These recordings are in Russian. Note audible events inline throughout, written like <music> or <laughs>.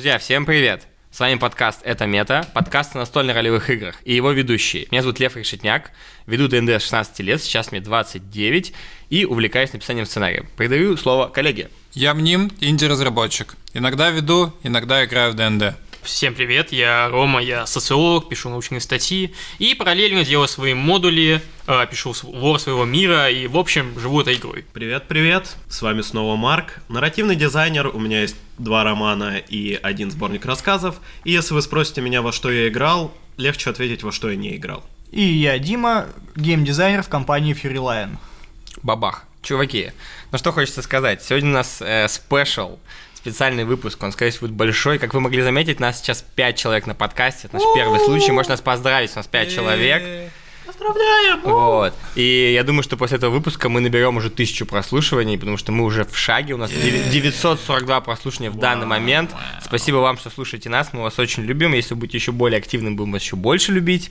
Друзья, всем привет! С вами подкаст «Это мета», подкаст о настольно-ролевых играх и его ведущие. Меня зовут Лев Решетняк, веду ДНД с 16 лет, сейчас мне 29, и увлекаюсь написанием сценария. Передаю слово коллеге. Я Мним, инди-разработчик. Иногда веду, иногда играю в ДНД. Всем привет, я Рома, я социолог, пишу научные статьи и параллельно делаю свои модули, э, пишу лор своего мира и, в общем, живу этой игрой. Привет-привет, с вами снова Марк, нарративный дизайнер, у меня есть два романа и один сборник рассказов, и если вы спросите меня, во что я играл, легче ответить, во что я не играл. И я Дима, геймдизайнер в компании Fury Lion. Бабах. Чуваки, ну что хочется сказать, сегодня у нас э, спешл, специальный выпуск. Он, скорее всего, будет большой. Как вы могли заметить, нас сейчас 5 человек на подкасте. Это наш первый случай. Можете нас поздравить, у нас 5 человек. Поздравляем! Вот. И я думаю, что после этого выпуска мы наберем уже тысячу прослушиваний, потому что мы уже в шаге. У нас 942 прослушивания в данный момент. Спасибо вам, что слушаете нас. Мы вас очень любим. Если вы будете еще более активным, будем вас еще больше любить.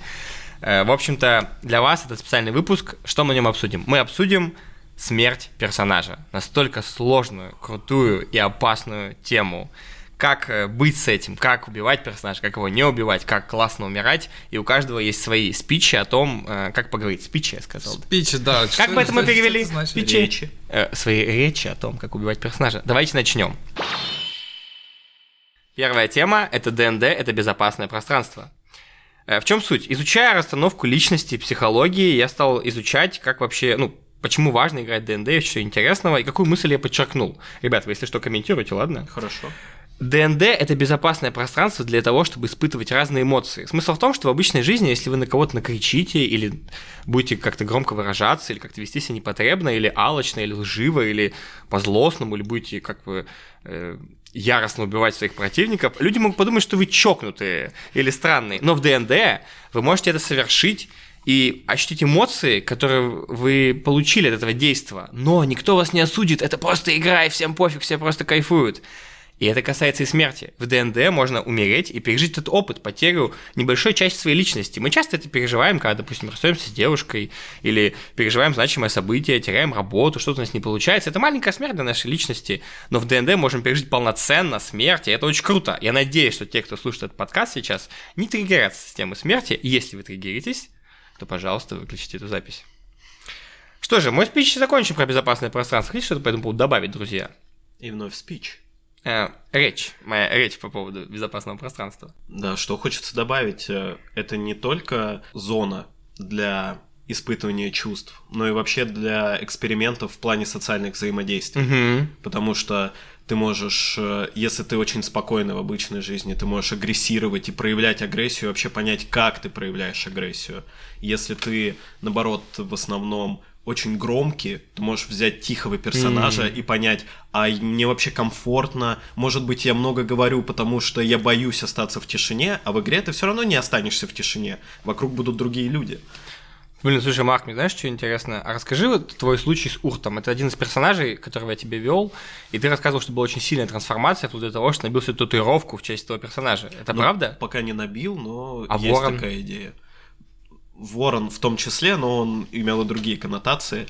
Э, в общем-то, для вас это специальный выпуск. Что мы на нем обсудим? Мы обсудим смерть персонажа. Настолько сложную, крутую и опасную тему. Как э, быть с этим, как убивать персонажа, как его не убивать, как классно умирать. И у каждого есть свои спичи о том, э, как поговорить. Спичи, я сказал. Спичи, да. Как бы это мы перевели? Спичи. Речи. Э, свои речи о том, как убивать персонажа. Давайте начнем. Первая тема – это ДНД, это безопасное пространство. В чем суть? Изучая расстановку личности, психологии, я стал изучать, как вообще, ну, почему важно играть ДНД, что интересного, и какую мысль я подчеркнул. Ребят, вы если что, комментируйте, ладно? Хорошо. ДНД – это безопасное пространство для того, чтобы испытывать разные эмоции. Смысл в том, что в обычной жизни, если вы на кого-то накричите, или будете как-то громко выражаться, или как-то вести себя непотребно, или алочно, или лживо, или по-злостному, или будете как бы э, яростно убивать своих противников, люди могут подумать, что вы чокнутые или странные. Но в ДНД вы можете это совершить и ощутить эмоции, которые вы получили от этого действия. Но никто вас не осудит, это просто игра, и всем пофиг, все просто кайфуют. И это касается и смерти. В ДНД можно умереть и пережить этот опыт, потерю небольшой части своей личности. Мы часто это переживаем, когда, допустим, расстаемся с девушкой, или переживаем значимое событие, теряем работу, что-то у нас не получается. Это маленькая смерть для нашей личности, но в ДНД можем пережить полноценно смерть, и это очень круто. Я надеюсь, что те, кто слушает этот подкаст сейчас, не триггерятся с темы смерти. Если вы триггеритесь, то, пожалуйста, выключите эту запись. Что же, мой спич закончен про безопасное пространство. Хотите что-то по этому поводу добавить, друзья? И вновь спич. Э, речь, моя речь по поводу безопасного пространства. Да, что хочется добавить, э, это не только зона для испытывания чувств, но и вообще для экспериментов в плане социальных взаимодействий. Угу. Потому что ты можешь, э, если ты очень спокойный в обычной жизни, ты можешь агрессировать и проявлять агрессию, вообще понять, как ты проявляешь агрессию. Если ты, наоборот, в основном очень громкий, ты можешь взять тихого персонажа и понять, а мне вообще комфортно, может быть, я много говорю, потому что я боюсь остаться в тишине, а в игре ты все равно не останешься в тишине, вокруг будут другие люди. Блин, слушай, Марк, мне знаешь, что интересно? А расскажи вот твой случай с Уртом. Это один из персонажей, которого я тебе вел, и ты рассказывал, что была очень сильная трансформация вплоть до того, что набил себе татуировку в честь этого персонажа. Это Ну, правда? Пока не набил, но А есть ворон? такая идея. Ворон в том числе, но он имел и другие коннотации.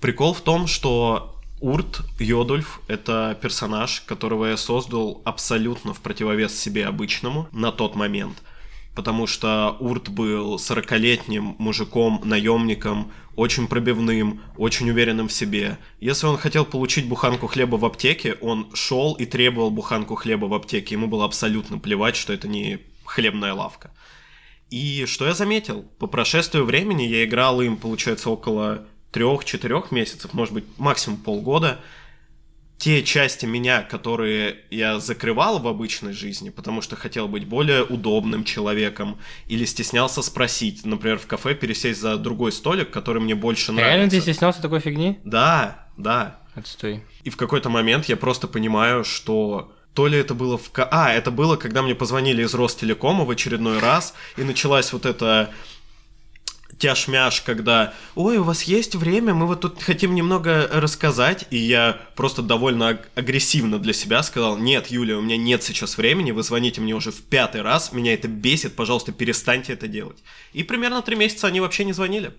Прикол в том, что Урт Йодульф — это персонаж, которого я создал абсолютно в противовес себе обычному на тот момент. Потому что Урт был 40-летним мужиком, наемником, очень пробивным, очень уверенным в себе. Если он хотел получить буханку хлеба в аптеке, он шел и требовал буханку хлеба в аптеке. Ему было абсолютно плевать, что это не хлебная лавка. И что я заметил? По прошествию времени я играл им, получается, около трех-четырех месяцев, может быть, максимум полгода. Те части меня, которые я закрывал в обычной жизни, потому что хотел быть более удобным человеком, или стеснялся спросить, например, в кафе пересесть за другой столик, который мне больше нравится. Реально ты стеснялся такой фигни? Да, да. Отстой. И в какой-то момент я просто понимаю, что то ли это было в... ка- А, это было, когда мне позвонили из Ростелекома в очередной раз, и началась вот эта тяж-мяш, когда «Ой, у вас есть время, мы вот тут хотим немного рассказать», и я просто довольно аг- агрессивно для себя сказал «Нет, Юлия, у меня нет сейчас времени, вы звоните мне уже в пятый раз, меня это бесит, пожалуйста, перестаньте это делать». И примерно три месяца они вообще не звонили.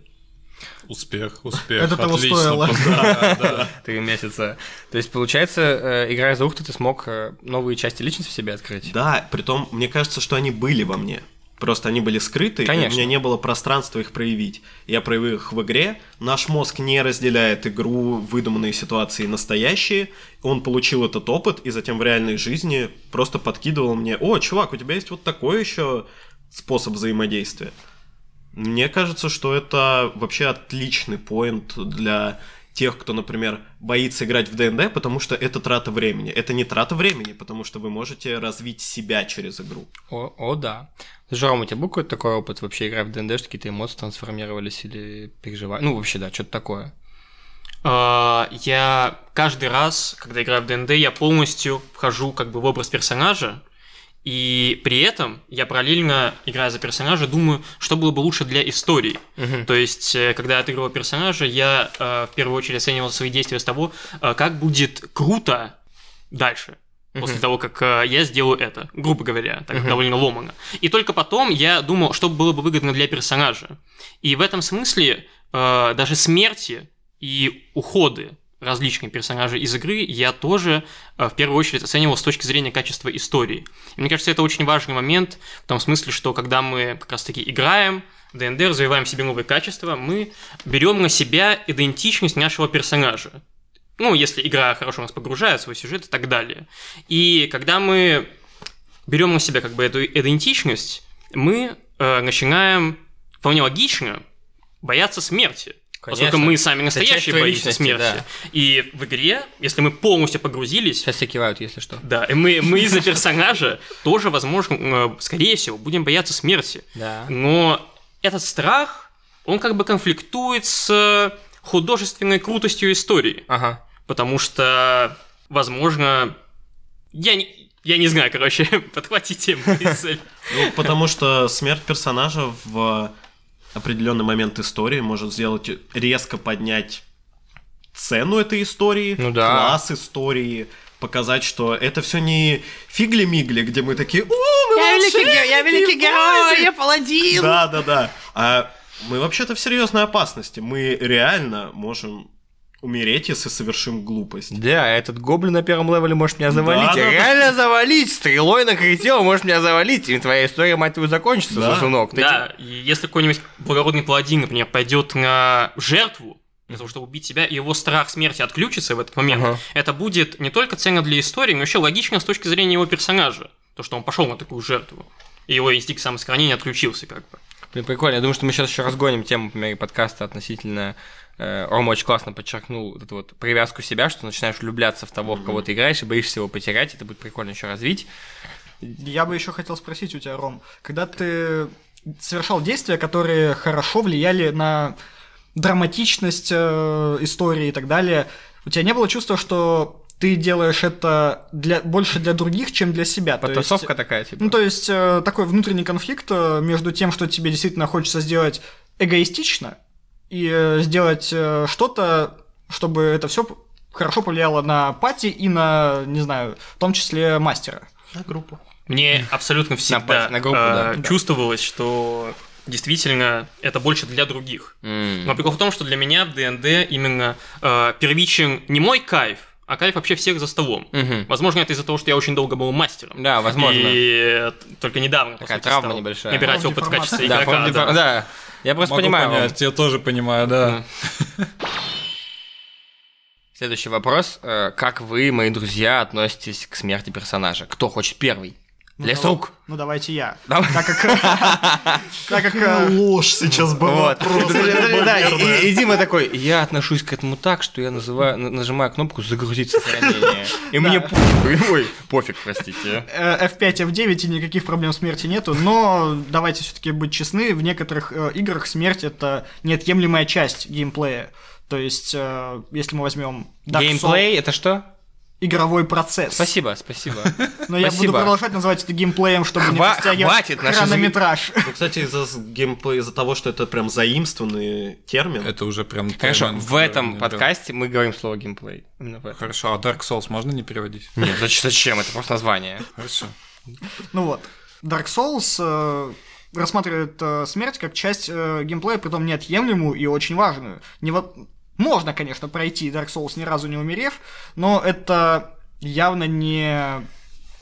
Успех, успех. Это того стоило. Да, да. <laughs> Три месяца. То есть, получается, э, играя за Ухты, ты смог э, новые части личности в себе открыть? Да, притом, мне кажется, что они были во мне. Просто они были скрыты, и Конечно. у меня не было пространства их проявить. Я проявил их в игре. Наш мозг не разделяет игру, выдуманные ситуации и настоящие. Он получил этот опыт, и затем в реальной жизни просто подкидывал мне, о, чувак, у тебя есть вот такой еще способ взаимодействия. Мне кажется, что это вообще отличный point для тех, кто, например, боится играть в ДНД, потому что это трата времени. Это не трата времени, потому что вы можете развить себя через игру. О, о, да. Слушай, Ром, у тебя был какой-то такой опыт вообще играя в ДНД, что какие-то эмоции трансформировались или переживания? Ну, вообще, да, что-то такое. А, Я каждый раз, когда играю в ДНД, я полностью вхожу как бы в образ персонажа, и при этом я параллельно, играя за персонажа, думаю, что было бы лучше для истории. Мгм. То есть, э, когда я отыгрывал персонажа, я э, в первую очередь оценивал свои действия с того, э, как будет круто дальше. После Мгм. того, как э, я сделаю это, грубо говоря, так Мгм. довольно ломано. И только потом я думал, что было бы выгодно для персонажа. И в этом смысле э, даже смерти и уходы различных персонажей из игры я тоже э, в первую очередь оценивал с точки зрения качества истории. И мне кажется, это очень важный момент в том смысле, что когда мы как раз-таки играем, ДНД, развиваем в себе новые качества, мы берем на себя идентичность нашего персонажа. Ну, если игра хорошо нас погружает в свой сюжет и так далее. И когда мы берем на себя как бы эту идентичность, мы э, начинаем вполне логично бояться смерти. Поскольку Конечно. мы сами настоящие боимся личности, смерти. да. И в игре, если мы полностью погрузились, Сейчас все кивают, если что. да, и мы, мы из-за персонажа тоже, возможно, э, скорее всего, будем бояться смерти. Да. Но этот страх, он как бы конфликтует с художественной крутостью истории. Ага. Потому что, возможно, я не, я не знаю, короче, <laughs> подхватите мысль. Ну, потому что смерть персонажа в определенный момент истории может сделать резко поднять цену этой истории, Ну да. класс истории, показать, что это все не фигли-мигли, где мы такие, «О, мы волшебники, я великий герой, я паладин. Да, да, да. А мы вообще-то в серьезной опасности. Мы реально можем умереть, если совершим глупость. Да, этот гоблин на первом левеле может меня завалить. Да, да, да. Реально завалить! Стрелой накрутил, может меня завалить. И твоя история, мать твою, закончится, Да. сосунок. Ты Да, и если какой-нибудь благородный паладин, например, пойдет на жертву, для того, чтобы убить себя, и его страх смерти отключится в этот момент, Ага. это будет не только ценно для истории, но еще логично с точки зрения его персонажа. То, что он пошел на такую жертву. И его инстинкт самосохранения отключился, как бы. Блин, прикольно. Я думаю, что мы сейчас еще разгоним тему, по мере подкаста относительно... э, Рома очень классно подчеркнул вот эту вот привязку себя, что начинаешь влюбляться в того, в кого ты играешь, и боишься его потерять. Это будет прикольно еще развить. Я бы еще хотел спросить у тебя, Ром, когда ты совершал действия, которые хорошо влияли на драматичность э, истории и так далее, у тебя не было чувства, что ты делаешь это для, больше для других, чем для себя? То есть- Потасовка такая, типа. Ну, то есть, э, такой внутренний конфликт э, между тем, что тебе действительно хочется сделать эгоистично, и э, сделать э, что-то, чтобы это все хорошо повлияло на пати и на, не знаю, в том числе мастера. На группу. Мне абсолютно всегда пасть на группу, э, да. чувствовалось, что действительно это больше для других. М. Но прикол в том, что для меня в ДНД именно э, первичен не мой кайф, а кайф вообще всех за столом. Мгм. Возможно, это из-за того, что я очень долго был мастером. Да, возможно. И только недавно, Такая сути, травма стал небольшая. набирать Полная опыт в качестве. Да, игрока. да. да. Я просто Могу понимаю. понять, я тоже понимаю, да. Следующий вопрос. Э, Как вы, мои друзья, относитесь к смерти персонажа? Кто хочет первый? Ну, Лес давай- рук. Ну, давайте я. Давай. Так как... <laughs> Так как... э, Ложь сейчас была. И- Дима такой, я отношусь к этому так, что я называю, на- нажимаю кнопку «Загрузить сохранение». И мне Ой, пофиг, простите. э, F5, F9 и никаких проблем смерти нету, но давайте все-таки быть честны, в некоторых э, играх смерть это неотъемлемая часть геймплея. То есть, э, если мы возьмем Геймплей — это что? Игровой процесс. Спасибо, спасибо. <laughs> Но я буду продолжать называть это геймплеем, чтобы не Хва- растягивать хватит, наши хронометраж. Ну, кстати, из-за геймплея, из-за того, что это прям заимствованный термин, Это уже прям... Хорошо, термин, в этом подкасте мы говорим слово геймплей. Хорошо, а Dark Souls можно не переводить? Нет, зач- зачем? Это просто название. Хорошо. Ну вот, Dark Souls, э, рассматривает э, смерть как часть э, геймплея, притом неотъемлемую и очень важную. Не во... Можно, конечно, пройти Dark Souls ни разу не умерев, но это явно не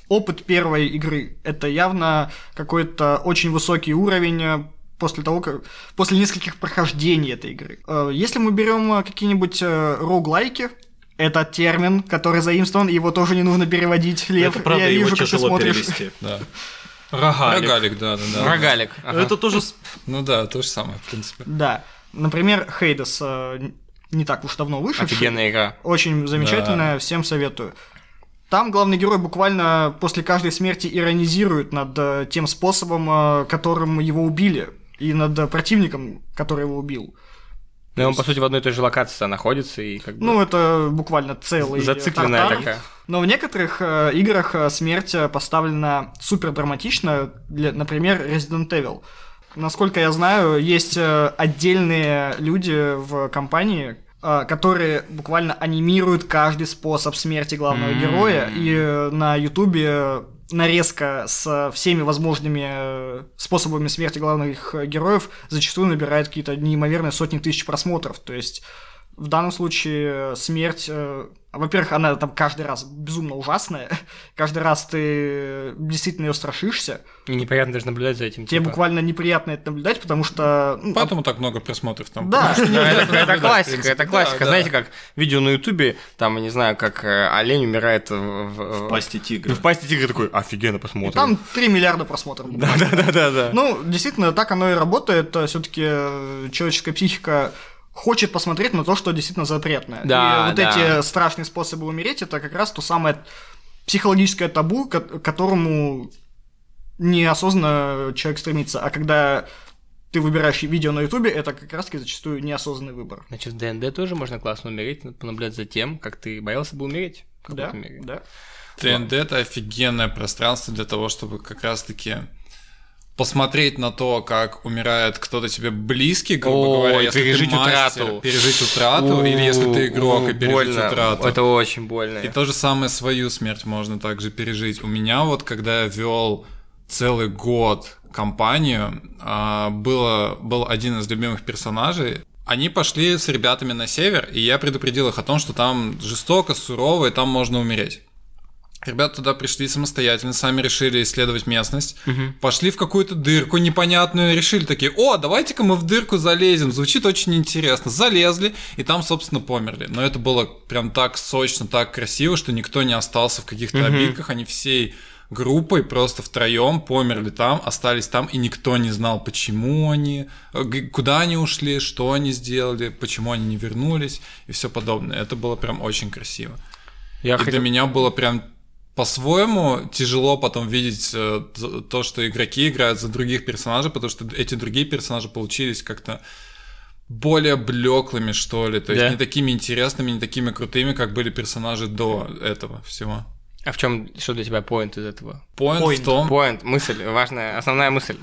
опыт первой игры. Это явно какой-то очень высокий уровень э, после того, как... после нескольких прохождений этой игры. Э, Если мы берем э, какие-нибудь роуглайки, это термин, который заимствован, его тоже не нужно переводить. Лев, Это правда, я его вижу, как ты тяжело смотришь. перевести. Да. <laughs> Рогалик. Рогалик, да, да, да. Рогалик. ага. Это тоже Ну да, то же самое, в принципе. Да. Например, Хейдес не так уж давно вышедший. Офигенная игра. Очень замечательная, всем советую. Там главный герой буквально после каждой смерти иронизирует над э, тем способом, э, которым его убили, и над э, противником, который его убил. Ну, он, по сути, в одной и той же локации находится и как бы Ну, это буквально целый зацикленная тартар. такая. Но в некоторых э, играх смерть поставлена супер драматично, для, например, Resident Evil. Насколько я знаю, есть отдельные люди в компании, которые буквально анимируют каждый способ смерти главного М. героя, и э, на Ютубе нарезка с всеми возможными э, способами смерти главных э, героев зачастую набирает какие-то неимоверные сотни тысяч просмотров. То есть в данном случае э, смерть, э, во-первых, она там каждый раз безумно ужасная, <laughs> каждый раз ты действительно ее страшишься, И неприятно даже наблюдать за этим. тебе типа. буквально неприятно это наблюдать, потому что... ну, Поэтому так много просмотров там. Да, <laughs> это, классика, это Да, классика. да. Знаете, как видео на Ютубе, там, не знаю, как э, олень умирает в, пасти тигра. в пасти тигра такой, офигенно посмотрим. там 3 миллиарда просмотров. буквально. Да-да-да. Ну, действительно, так оно и работает. Все-таки человеческая психика хочет посмотреть на то, что действительно запретное. Да, и вот да. эти страшные способы умереть, это как раз то самое психологическое табу, к которому неосознанно человек стремится. А когда ты выбираешь видео на Ютубе, это как раз-таки зачастую неосознанный выбор. Значит, в ДНД тоже можно классно умереть, понаблюдать за тем, как ты боялся бы умереть. Да, да. ТНД это офигенное пространство для того, чтобы как раз-таки посмотреть на то, как умирает кто-то тебе близкий, грубо Ой, говоря, если пережить ты мастер, утрату. пережить утрату, или если ты игрок и У, пережить больно. утрату. Это очень больно. И то же самое свою смерть можно также пережить. У меня вот, когда я вел целый год компанию, а, было, был один из любимых персонажей. Они пошли с ребятами на север, и я предупредил их о том, что там жестоко, сурово, и там можно умереть. Ребята туда пришли самостоятельно, сами решили исследовать местность, пошли в какую-то дырку непонятную, решили такие, о, давайте-ка мы в дырку залезем, звучит очень интересно. Залезли, и там, собственно, померли. Но это было прям так сочно, так красиво, что никто не остался в каких-то обидках, они всей группой просто втроем померли там, остались там, и никто не знал, почему они, э, куда они ушли, что они сделали, почему они не вернулись и все подобное. Это было прям очень красиво. Я И для хотел- меня было прям по-своему тяжело потом видеть э, то, что игроки играют за других персонажей, потому что эти другие персонажи получились как-то более блеклыми, что ли. То есть Да. не такими интересными, не такими крутыми, как были персонажи до этого всего. А в чем, что для тебя поинт из этого? Поинт Point. в том, Поинт, мысль, важная, основная мысль.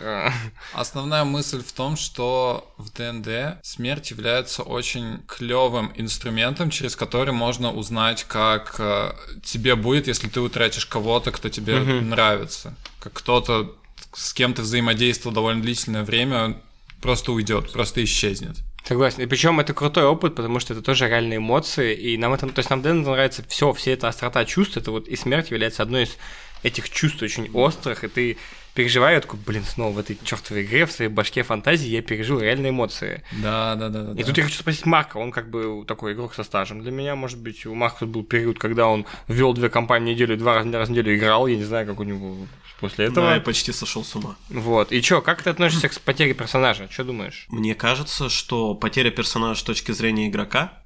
Основная мысль в том, что в ДНД смерть является очень клевым инструментом, через который можно узнать, как э, тебе будет, если ты утратишь кого-то, кто тебе нравится. Как кто-то, с кем ты взаимодействовал довольно длительное время, просто уйдет, просто исчезнет. Согласен. И причем это крутой опыт, потому что это тоже реальные эмоции. И нам это, то есть нам Дэн нравится все, все эта острота чувств. Это вот и смерть является одной из этих чувств очень острых, и ты переживаешь, я такой, блин, снова в этой чертовой игре, в своей башке фантазии я пережил реальные эмоции. Да, да, да, да. И тут я хочу спросить Марка, он как бы такой игрок со стажем. Для меня, может быть, у Марка был период, когда он вел две компании в неделю, два раза раз в неделю играл, я не знаю, как у него после этого. Да, я почти сошел с ума. Вот. И чё, как ты относишься к потере персонажа? Что думаешь? Мне кажется, что потеря персонажа с точки зрения игрока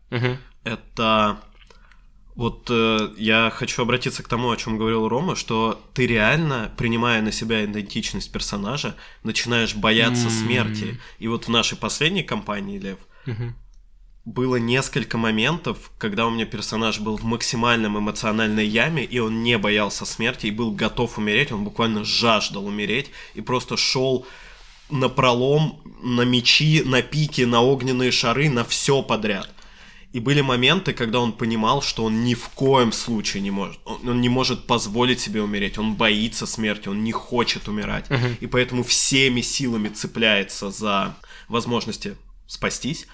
это вот э, я хочу обратиться к тому, о чем говорил Рома, что ты реально, принимая на себя идентичность персонажа, начинаешь бояться смерти. И вот в нашей последней кампании, Лев, было несколько моментов, когда у меня персонаж был в максимальном эмоциональной яме, и он не боялся смерти, и был готов умереть, он буквально жаждал умереть, и просто шел на пролом, на мечи, на пики, на огненные шары, на все подряд. И были моменты, когда он понимал, что он ни в коем случае не может. Он, он не может позволить себе умереть. Он боится смерти, он не хочет умирать. И поэтому всеми силами цепляется за возможности спастись.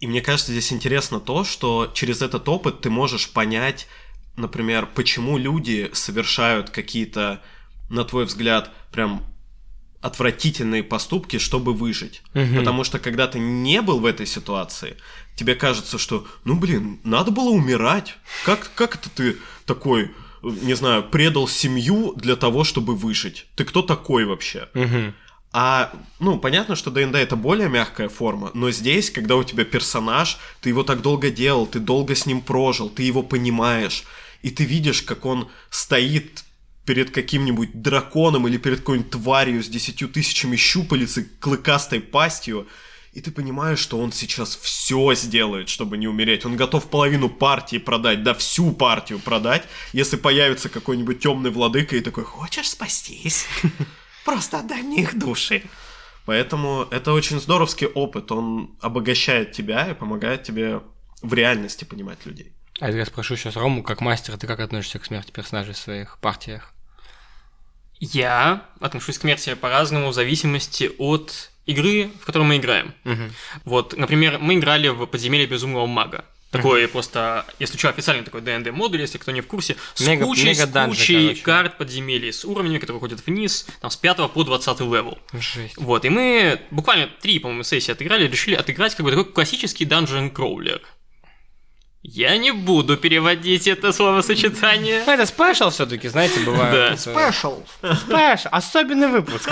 И мне кажется, здесь интересно то, что через этот опыт ты можешь понять, например, почему люди совершают какие-то, на твой взгляд, прям отвратительные поступки, чтобы выжить. Потому что когда ты не был в этой ситуации, тебе кажется, что, ну блин, надо было умирать. Как, как это ты такой, не знаю, предал семью для того, чтобы выжить? Ты кто такой вообще? А, ну, понятно, что ДНД это более мягкая форма, но здесь, когда у тебя персонаж, ты его так долго делал, ты долго с ним прожил, ты его понимаешь, и ты видишь, как он стоит перед каким-нибудь драконом или перед какой-нибудь тварью с десятью тысячами щупалец и клыкастой пастью, и ты понимаешь, что он сейчас все сделает, чтобы не умереть. Он готов половину партии продать, да всю партию продать, если появится какой-нибудь темный владыка и такой, хочешь спастись? Просто отдай мне их души. Поэтому это очень здоровский опыт, он обогащает тебя и помогает тебе в реальности понимать людей. А я спрошу сейчас Рому, как мастер, ты как относишься к смерти персонажей в своих партиях? Я отношусь к смерти по-разному в зависимости от игры, в которой мы играем. Мгм. Вот, например, мы играли в подземелье безумного мага. Такой просто, если что, официальный такой ДНД модуль, если кто не в курсе, с Мега- кучей, с мега-данжи, кучей короче. карт подземелий, с уровнями, которые ходят вниз, там, с 5 по 20 level. Жесть. Вот, и мы буквально три, по-моему, сессии отыграли, решили отыграть как бы такой классический dungeon crawler. Я не буду переводить это словосочетание. Это special все-таки, знаете, бывает. Да. Спешл. Спешл, особенный выпуск.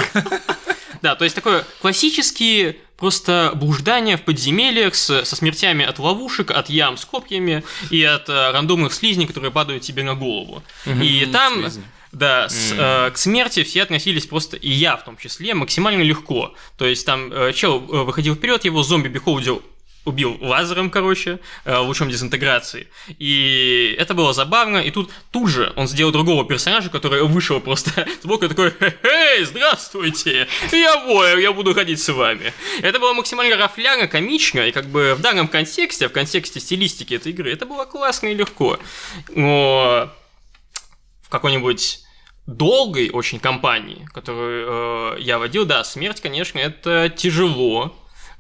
Да, то есть такое классические просто блуждания в подземельях с- со смертями от ловушек, от ям с копьями и от э, рандомных слизней, которые падают тебе на голову. И там, слизни. да, с, э, к смерти все относились просто, и я в том числе, максимально легко. То есть там э, чел э, выходил вперед, его зомби-бихолдер убил лазером, короче, э, лучом дезинтеграции. И это было забавно. И тут тут же он сделал другого персонажа, который вышел просто <laughs> сбоку и такой «Эй, здравствуйте! Я воер, я буду ходить с вами». Это было максимально рафляно, комично, и как бы в данном контексте, в контексте стилистики этой игры, это было классно и легко. Но в какой-нибудь долгой очень кампании, которую э, я водил, да, смерть, конечно, это тяжело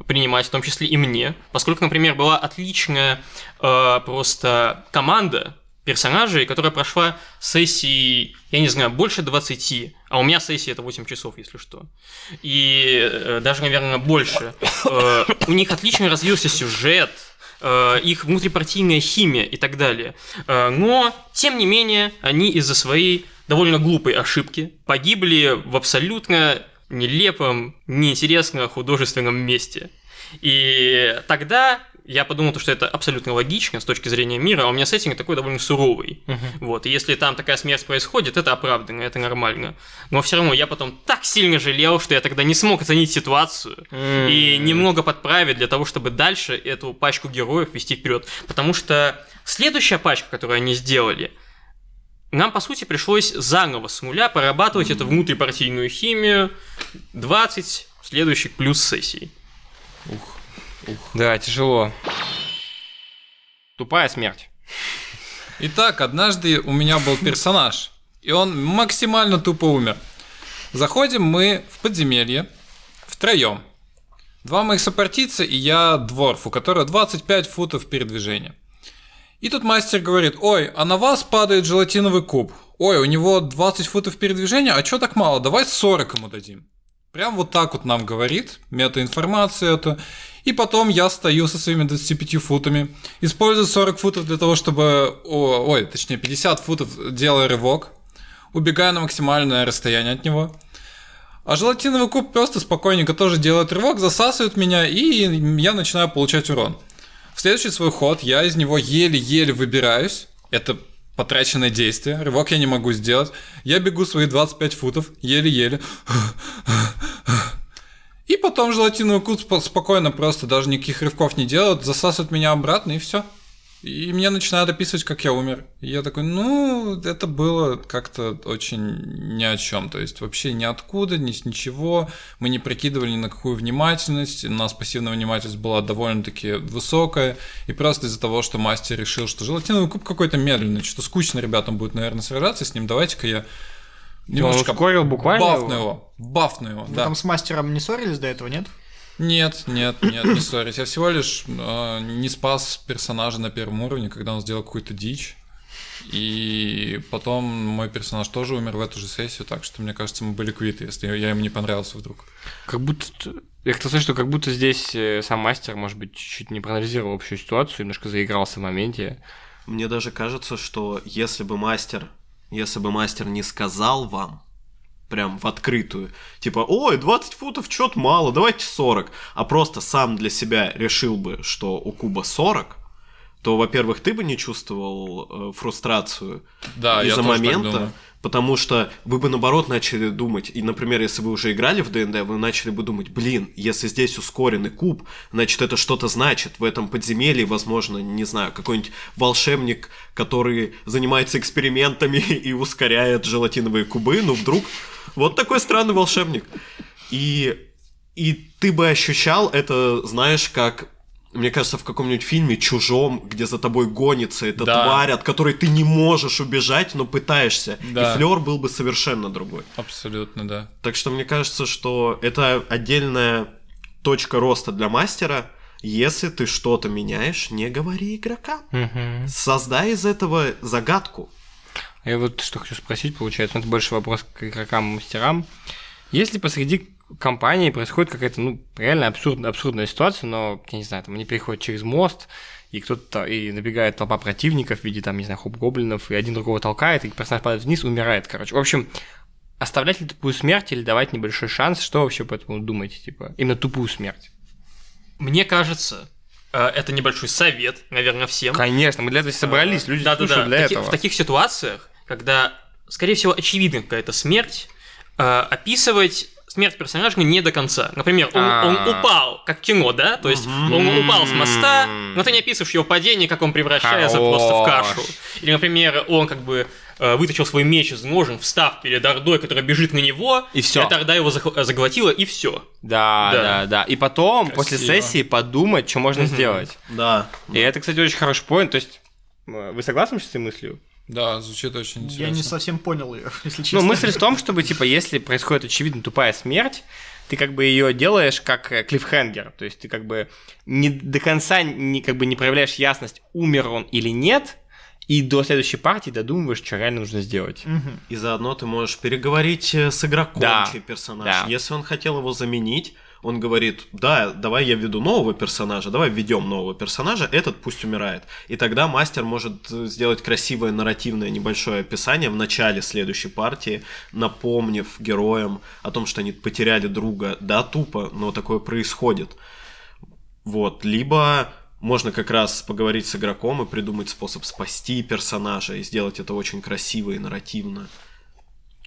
принимать, в том числе и мне, поскольку, например, была отличная э, просто команда персонажей, которая прошла сессии, я не знаю, больше 20, а у меня сессия это 8 часов, если что. И э, даже, наверное, больше. Э, у них отлично развился сюжет, э, их внутрипартийная химия и так далее. Э, Но, тем не менее, они из-за своей довольно глупой ошибки погибли в абсолютно нелепом, неинтересном художественном месте. И тогда я подумал, что это абсолютно логично с точки зрения мира, а у меня сеттинг такой довольно суровый. Вот, и если там такая смерть происходит, это оправданно, это нормально. Но все равно я потом так сильно жалел, что я тогда не смог оценить ситуацию и немного подправить для того, чтобы дальше эту пачку героев вести вперед. Потому что следующая пачка, которую они сделали, нам, по сути, пришлось заново с нуля прорабатывать эту внутрипартийную химию 20 следующих плюс сессий. Да, тяжело. Тупая смерть. Итак, однажды у меня был персонаж, и он максимально тупо умер. Заходим мы в подземелье втроем. Два моих сопартийца и я дворф, у которого 25 футов передвижения. И тут мастер говорит, ой, а на вас падает желатиновый куб. Ой, у него 20 футов передвижения, а чё так мало? Давай 40 ему дадим. Прям вот так вот нам говорит, мета-информацию эту. И потом я стою со своими 25 футами, использую 40 футов для того, чтобы... о, ой, точнее 50 футов делаю рывок, убегаю на максимальное расстояние от него. А желатиновый куб просто спокойненько тоже делает рывок, засасывает меня, и я начинаю получать урон. В следующий свой ход я из него еле-еле выбираюсь. Это потраченное действие. Рывок я не могу сделать. Я бегу свои 25 футов, еле-еле. И потом желатиновый спо- спокойно просто, даже никаких рывков не делает, засасывает меня обратно, и все. И мне начинают описывать, как я умер. И я такой, ну, это было как-то очень ни о чем. То есть вообще ниоткуда, ни с ничего. Мы не прикидывали ни на какую внимательность. У нас пассивная внимательность была довольно-таки высокая. И просто из-за того, что мастер решил, что желатиновый куб какой-то медленный, что скучно ребятам будет, наверное, сражаться с ним, давайте-ка я немножечко ускорил буквально бафну его? его. Бафну его, Вы да. там с мастером не ссорились до этого, нет? Нет, нет, нет, не ссорюсь. Я всего лишь э, не спас персонажа на первом уровне, когда он сделал какую-то дичь. И потом мой персонаж тоже умер в эту же сессию, так что мне кажется, мы были квиты, если я ему не понравился вдруг. Как будто... Я хотел сказать, что как будто здесь э, сам мастер, может быть, чуть-чуть не проанализировал общую ситуацию, немножко заигрался в моменте. Мне даже кажется, что если бы мастер, если бы мастер не сказал вам, прям в открытую, типа, ой, 20 футов чё-то мало, давайте 40, а просто сам для себя решил бы, что у куба 40, то, во-первых, ты бы не чувствовал э, фрустрацию Да, из-за момента, потому что вы бы наоборот начали думать, и, например, если вы уже играли в ДНД, вы начали бы думать, блин, если здесь ускоренный куб, значит это что-то значит. В этом подземелье, возможно, не знаю, какой-нибудь волшебник, который занимается экспериментами <laughs> и ускоряет желатиновые кубы, ну вдруг вот такой странный волшебник. И, и ты бы ощущал это, знаешь, как мне кажется, в каком-нибудь фильме «Чужом», где за тобой гонится эта Да. тварь, от которой ты не можешь убежать, но пытаешься. Да. И флер был бы совершенно другой. Абсолютно, да. Так что мне кажется, что это отдельная точка роста для мастера. Если ты что-то меняешь, не говори игрокам. Создай из этого загадку. Я вот что хочу спросить, получается, ну, это больше вопрос к игрокам и мастерам. Если посреди компании происходит какая-то, ну, реально абсурдная, абсурдная ситуация, но, я не знаю, там они переходят через мост, и кто-то, и набегает толпа противников в виде, там, не знаю, хоп-гоблинов, и один другого толкает, и персонаж падает вниз, умирает, короче. В общем, оставлять ли тупую смерть или давать небольшой шанс, что вообще по этому думаете, типа, именно тупую смерть? Мне кажется, э, это небольшой совет, наверное, всем. Конечно, мы для этого собрались, люди Да, да, слушают да. для В таки- этого. В таких ситуациях, когда, скорее всего, очевидна какая-то смерть, э, описывать смерть персонажа не до конца. Например, он, А. он упал, как в кино, да? То есть он упал с моста, но ты не описываешь его падение, как он превращается просто в кашу. Или, например, он как бы э, вытащил свой меч из ножен, встав перед Ордой, которая бежит на него, И всё. эта Орда его заглотила, и все. Да, да, Да. да, И потом, после Красиво. сессии, подумать, что можно сделать. Да. И это, кстати, очень хороший поинт. То есть, э, вы согласны с этой мыслью? Да, звучит очень интересно. Я не совсем понял ее, <laughs> если честно. Ну, мысль в том, чтобы, типа, если происходит очевидно тупая смерть, ты как бы ее делаешь как э, клиффхенгер. То есть ты как бы не до конца не, как бы не проявляешь ясность, умер он или нет, и до следующей партии додумываешь, что реально нужно сделать. Мгм. И заодно ты можешь переговорить э, с игроком, Да, чей персонаж. да. Если он хотел его заменить, он говорит, да, давай я введу нового персонажа, давай введем нового персонажа, этот пусть умирает. И тогда мастер может э, сделать красивое нарративное небольшое описание в начале следующей партии, напомнив героям о том, что они потеряли друга. Да, тупо, но такое происходит. Вот, либо можно как раз поговорить с игроком и придумать способ спасти персонажа и сделать это очень красиво и нарративно.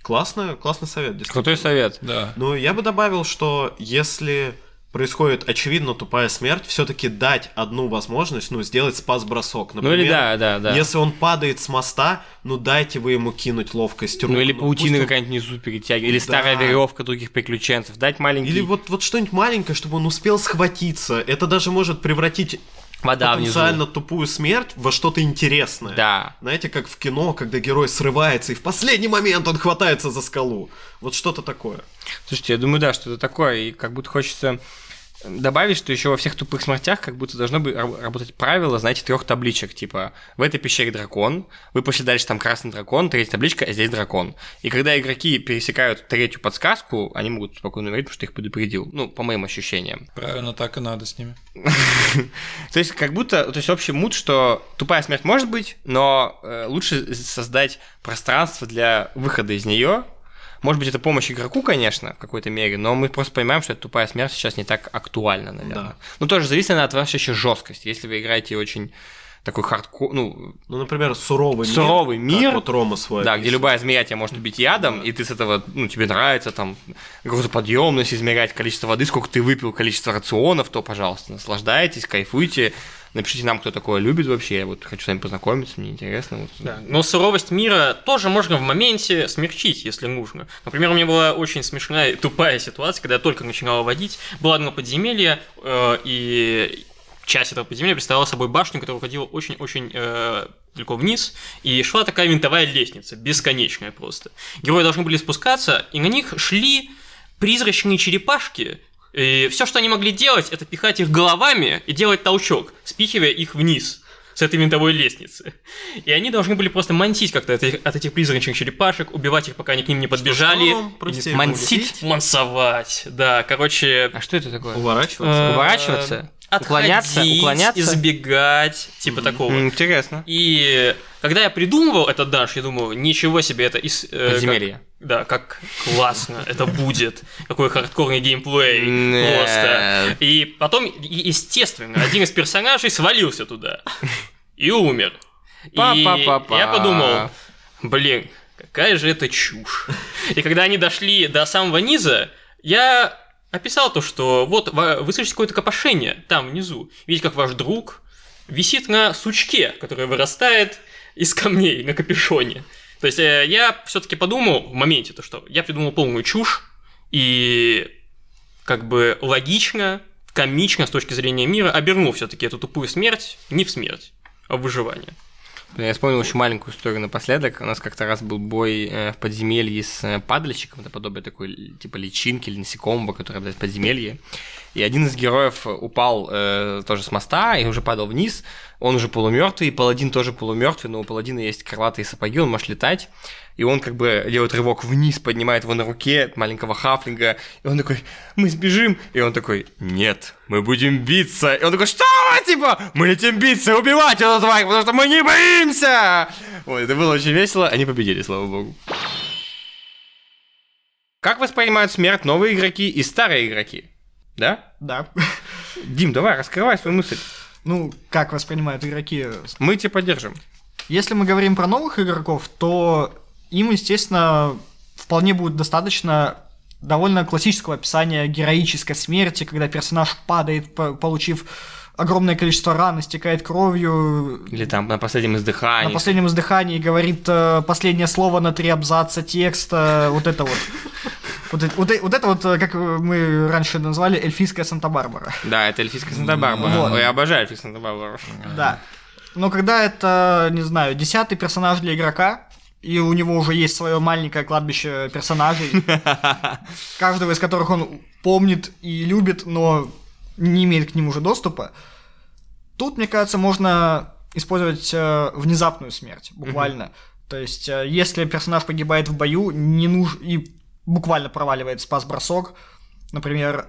Классно, классный совет, действительно. Крутой совет. Да. Ну, я бы добавил, что если происходит очевидно тупая смерть, все-таки дать одну возможность, ну, сделать спас-бросок. Ну Например, или да, да, да. Если он падает с моста, ну дайте вы ему кинуть ловкость рук. Ну или ну, паутина он- какая-нибудь внизу перетягивает, или Да. старая веревка других приключенцев, дать маленький Или вот, вот что-нибудь маленькое, чтобы он успел схватиться. Это даже может превратить вода внизу. потенциально тупую смерть во что-то интересное. Да. Знаете, как в кино, когда герой срывается, и в последний момент он хватается за скалу. Вот что-то такое. Слушайте, я думаю, да, что это такое, и как будто хочется добавить, что еще во всех тупых смертях как будто должно быть раб- работать правило, знаете, трех табличек, типа в этой пещере дракон, вы пошли дальше, там красный дракон, третья табличка, а здесь дракон. И когда игроки пересекают третью подсказку, они могут спокойно умереть, потому что их предупредил, ну, по моим ощущениям. Правильно, так и надо с ними. <laughs> То есть как будто, то есть общий мут, что тупая смерть может быть, но э, лучше создать пространство для выхода из нее. Может быть, это помощь игроку, конечно, в какой-то мере, но мы просто понимаем, что эта тупая смерть сейчас не так актуальна, наверное. Да. Ну, тоже зависит она от вашей еще жесткости. Если вы играете очень такой хардкор, ну, Ну, например, суровый, Суровый мир. мир. Вот Рома свой. да, где любая змея тебя может убить ядом, и ты с этого, ну, тебе нравится там грузоподъемность измерять, количество воды, сколько ты выпил, количество рационов, то, пожалуйста, наслаждайтесь, кайфуйте. Напишите нам, кто такое любит вообще. Я вот хочу с вами познакомиться, мне интересно. Вот. Да. Но суровость мира тоже можно в моменте смягчить, если нужно. Например, у меня была очень смешная, тупая ситуация, когда я только начинал водить. Было одно подземелье, э, и часть этого подземелья представляла собой башню, которая уходила очень-очень э, далеко вниз, и шла такая винтовая лестница, бесконечная просто. Герои должны были спускаться, и на них шли призрачные черепашки, и все, что они могли делать, это пихать их головами и делать толчок, спихивая их вниз с этой винтовой лестницы. И они должны были просто мансить как-то от этих, от этих призрачных черепашек, убивать их, пока они к ним не подбежали. Что вам, простите, Мансить? Мансовать, да, короче... А что это такое? Уворачиваться? э, Уворачиваться? Уклоняться? отходить, Уклоняться? избегать, типа такого. Интересно. И когда я придумывал этот данж, я думал, ничего себе, это из... э, Подземелье. Да, как классно это будет. Какой хардкорный геймплей. Нет. Просто. И потом, и- естественно, один из персонажей свалился туда. И умер. И Па-па-па-па. я подумал, блин, какая же это чушь. И когда они дошли до самого низа, я описал то, что вот вы слышите какое-то копошение там внизу. Видите, как ваш друг висит на сучке, который вырастает из камней на капюшоне. То есть э, я все-таки подумал в моменте, то, что я придумал полную чушь, и как бы логично, комично с точки зрения мира обернул все-таки эту тупую смерть не в смерть, а в выживание. Я вспомнил очень маленькую историю напоследок. У нас как-то раз был бой э, в подземелье с э, падальщиком, это подобие такой типа личинки или насекомого, который обладает подземелье. И один из героев упал э, тоже с моста и уже падал вниз. Он уже полумертвый, паладин тоже полумертвый, но у паладина есть крылатые сапоги, он может летать. И он как бы делает рывок вниз, поднимает его на руке маленького хафлинга. И он такой, мы сбежим. И он такой, нет, мы будем биться. И он такой, что типа, мы летим биться, убивать эту тварь, потому что мы не боимся. Вот, это было очень весело. Они победили, слава богу. Как воспринимают смерть новые игроки и старые игроки? Да? Да. Дим, давай, раскрывай свою мысль. Ну, как воспринимают игроки? Мы тебя поддержим. Если мы говорим про новых игроков, то им, естественно, вполне будет достаточно довольно классического описания героической смерти, когда персонаж падает, по- получив огромное количество ран, истекает кровью, Или там на последнем издыхании. на последнем издыхании говорит э, последнее слово на три абзаца текста, вот это вот. Вот, э- вот, э- вот это вот, э, как мы раньше назвали, эльфийская Санта-Барбара. Да, это эльфийская Санта-Барбара. Вот. Я обожаю эльфийскую Санта-Барбару. Да. Но когда это, не знаю, десятый персонаж для игрока, и у него уже есть свое маленькое кладбище персонажей, <laughs> каждого из которых он помнит и любит, но не имеет к ним уже доступа, тут, мне кажется, можно использовать э, внезапную смерть, буквально. То есть, э, если персонаж погибает в бою, не нуж... и буквально проваливает спас-бросок, например,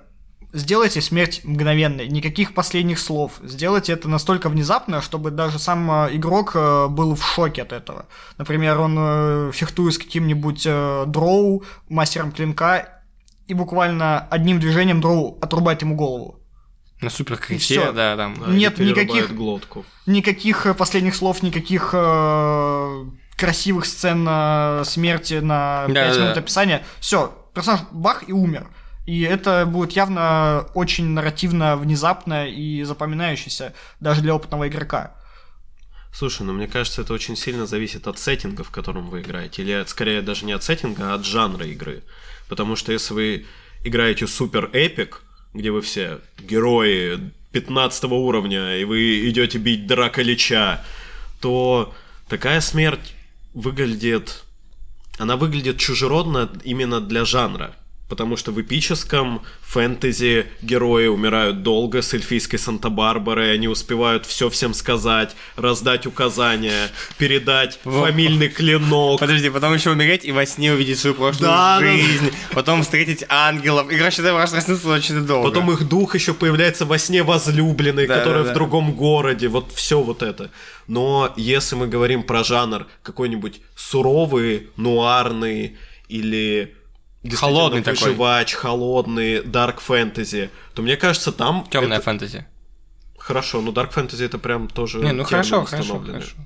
сделайте смерть мгновенной, никаких последних слов. Сделайте это настолько внезапно, чтобы даже сам э, игрок э, был в шоке от этого. Например, он э, фехтует с каким-нибудь дроу, мастером клинка, и буквально одним движением дроу отрубает ему голову. На супер И крите, всё. да, там. Да, Нет никаких- глотку. Никаких последних слов, никаких э, красивых сцен э, смерти на 5 Да-да-да. минут описания. Все, персонаж бах и умер. И это будет явно очень нарративно, внезапно и запоминающееся даже для опытного игрока. Слушай, ну мне кажется, это очень сильно зависит от сеттинга, в котором вы играете. Или от- скорее даже не от сеттинга, а от жанра игры. Потому что если вы играете супер эпик, где вы все герои 15 уровня, и вы идете бить Драка Лича, то такая смерть выглядит... Она выглядит чужеродно именно для жанра. Потому что в эпическом фэнтези герои умирают долго с эльфийской Санта-Барбарой, они успевают все всем сказать, раздать указания, передать фамильный клинок. Подожди, потом еще умереть и во сне увидеть свою прошлую Да, да, да. жизнь, потом встретить ангелов. И, короче, это может проснуться очень долго. Потом их дух еще появляется во сне возлюбленной, Да, которая да, в да. другом городе. Вот все вот это. Но если мы говорим про жанр какой-нибудь суровый, нуарный или Холодный такой. выживач, холодный, дарк фэнтези, то мне кажется, там Темная это- фэнтези. Хорошо, ну Dark Fantasy это прям тоже Не, ну хорошо, хорошо, хорошо.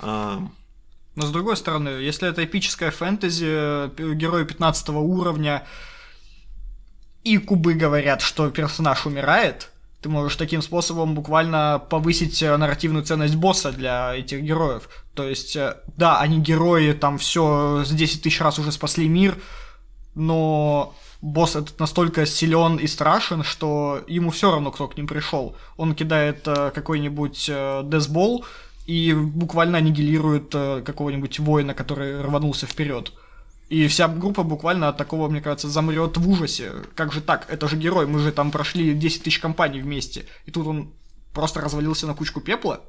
А, Но с другой стороны, если это эпическая фэнтези, э, герои 15 уровня, и кубы говорят, что персонаж умирает, Ты можешь таким способом буквально повысить э, нарративную ценность босса для этих героев. То есть, э, да, они герои, там все с 10 тысяч раз уже спасли мир, но босс этот настолько силен и страшен, что ему все равно, кто к ним пришел. Он кидает э, какой-нибудь э, десбол и буквально аннигилирует э, какого-нибудь воина, который рванулся вперед. И вся группа буквально от такого, мне кажется, замрет в ужасе. Как же так? Это же герой, мы же там прошли 10 тысяч компаний вместе. И тут он просто развалился на кучку пепла.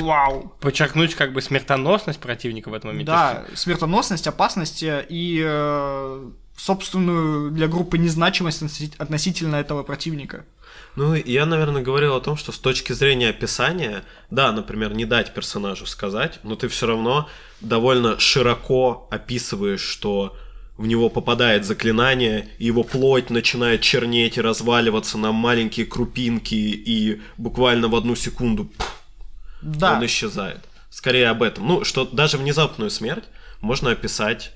Вау! Подчеркнуть как бы смертоносность противника в этом моменте. Да, смертоносность, опасность и э, собственную для группы незначимость относительно этого противника. Ну, я, наверное, говорил о том, что с точки зрения описания, да, например, не дать персонажу сказать, но ты все равно довольно широко описываешь, что в него попадает заклинание, и его плоть начинает чернеть и разваливаться на маленькие крупинки, и буквально в одну секунду пфф, Да. он исчезает. Скорее об этом. Ну, что даже внезапную смерть можно описать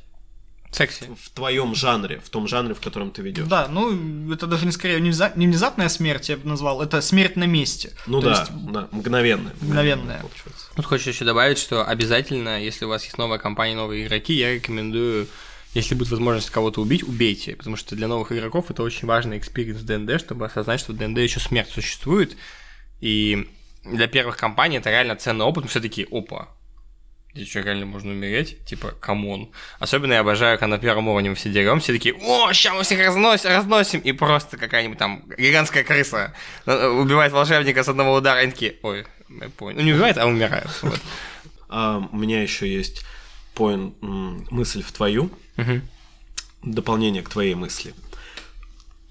Секси. в твоем жанре, в том жанре, в котором ты ведешь. Да, ну, это даже не скорее не внеза- не внезапная смерть, я бы назвал, это смерть на месте. Ну То да, есть да, мгновенная. Мгновенная. получается. Тут хочется еще добавить, что обязательно, если у вас есть новая компания, новые игроки, я рекомендую, если будет возможность кого-то убить, убейте. Потому что для новых игроков это очень важный experience в ДНД, чтобы осознать, что в ДНД еще смерть существует. И для первых кампаний это реально ценный опыт, все таки опа, здесь что, реально можно умереть? Типа, come on. Особенно я обожаю, когда на первом уровне мы все деремся, все такие, о, сейчас мы всех разносим, разносим, и просто какая-нибудь там гигантская крыса э, убивает волшебника с одного удара, и такие, ой, я понял. Ну, не убивает, а умирает. Вот. А, у меня еще есть м, мысль в твою, дополнение к твоей мысли.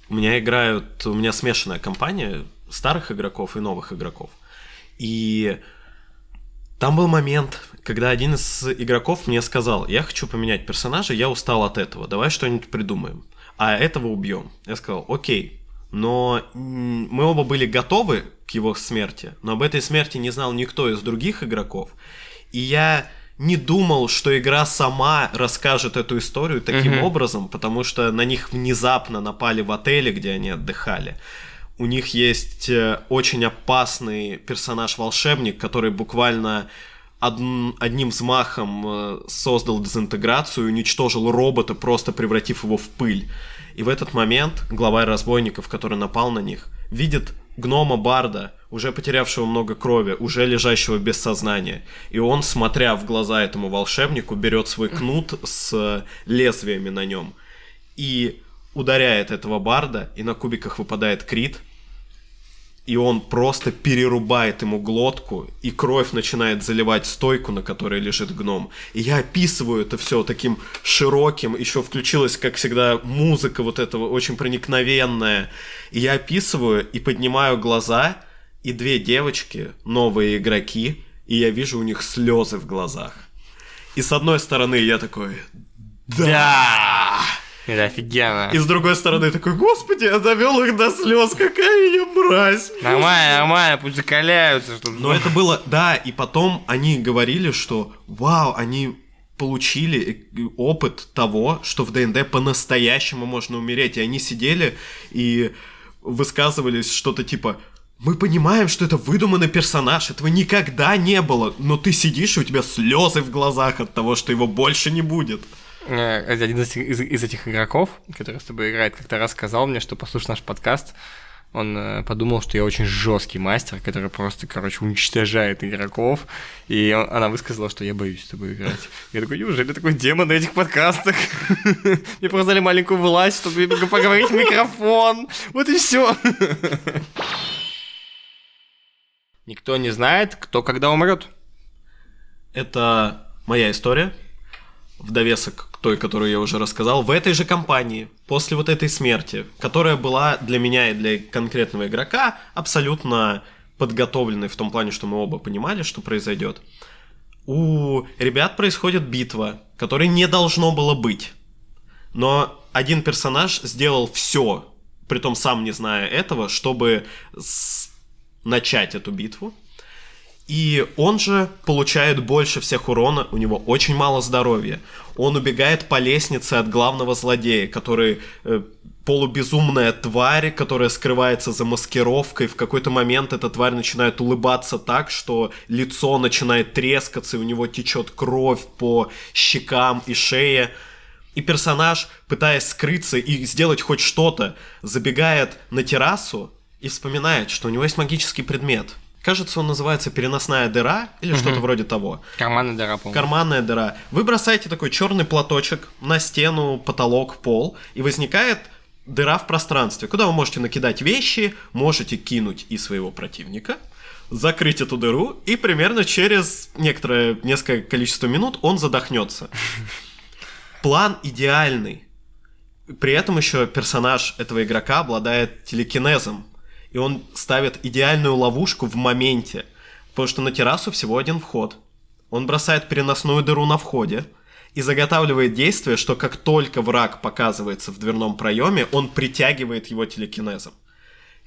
У меня играют, у меня смешанная компания старых игроков и новых игроков. И там был момент, когда один из игроков мне сказал, я хочу поменять персонажа, я устал от этого, давай что-нибудь придумаем. А этого убьем. Я сказал, окей, но мы оба были готовы к его смерти, но об этой смерти не знал никто из других игроков. И я не думал, что игра сама расскажет эту историю таким Мгм. образом, потому что на них внезапно напали в отеле, где они отдыхали. У них есть э, очень опасный персонаж-волшебник, который буквально одн- одним взмахом э, создал дезинтеграцию уничтожил робота, просто превратив его в пыль. И в этот момент главарь разбойников, который напал на них, видит гнома Барда, уже потерявшего много крови, уже лежащего без сознания. И он, смотря в глаза этому волшебнику, берет свой кнут с э, лезвиями на нем и ударяет этого барда, и на кубиках выпадает крит, и он просто перерубает ему глотку, и кровь начинает заливать стойку, на которой лежит гном. И я описываю это все таким широким, еще включилась, как всегда, музыка вот этого очень проникновенная. И я описываю и поднимаю глаза, и две девочки, новые игроки, и я вижу у них слезы в глазах. И с одной стороны я такой, да! Это офигенно. И с другой стороны такой, господи, я довел их до слез, какая я мразь. Нормально, нормально, пусть закаляются. Что Но это было, да, и потом они говорили, что вау, они получили э, опыт того, что в ДНД по-настоящему можно умереть. И они сидели и высказывались что-то типа мы понимаем, что это выдуманный персонаж, этого никогда не было, но ты сидишь, и у тебя слезы в глазах от того, что его больше не будет. Э, Один из, из- из этих игроков, который с тобой играет, как-то раз сказал мне, что послушав наш подкаст, он э, подумал, что я очень жесткий мастер, который просто, короче, уничтожает игроков. И он- она высказала, что я боюсь с тобой играть. Я такой, неужели такой демон на этих подкастах? <laughs> Мне просто дали маленькую власть, чтобы поговорить в микрофон. Вот и все. <laughs> Никто не знает, кто когда умрет. Это моя история, в довесок той, которую я уже рассказал, в этой же компании, после вот этой смерти, которая была для меня и для конкретного игрока абсолютно подготовленной в том плане, что мы оба понимали, что произойдет. У ребят происходит битва, которой не должно было быть. Но один персонаж сделал все, притом сам не зная этого, чтобы с- начать эту битву. И он же получает больше всех урона, у него очень мало здоровья. Он убегает по лестнице от главного злодея, который э, полубезумная тварь, которая скрывается за маскировкой. В какой-то момент эта тварь начинает улыбаться так, что лицо начинает трескаться, и у него течет кровь по щекам и шее. И персонаж, пытаясь скрыться и сделать хоть что-то, забегает на террасу и вспоминает, что у него есть магический предмет. Кажется, он называется переносная дыра или что-то вроде того. Карманная дыра, по-моему. Карманная дыра. Вы бросаете такой черный платочек на стену, потолок, пол, и возникает дыра в пространстве, куда вы можете накидать вещи, можете кинуть и своего противника, закрыть эту дыру, и примерно через некоторое несколько количество минут он задохнется. <laughs> План идеальный. При этом еще персонаж этого игрока обладает телекинезом, и он ставит идеальную ловушку в моменте, потому что на террасу всего один вход. Он бросает переносную дыру на входе и заготавливает действие, что как только враг показывается в дверном проеме, он притягивает его телекинезом.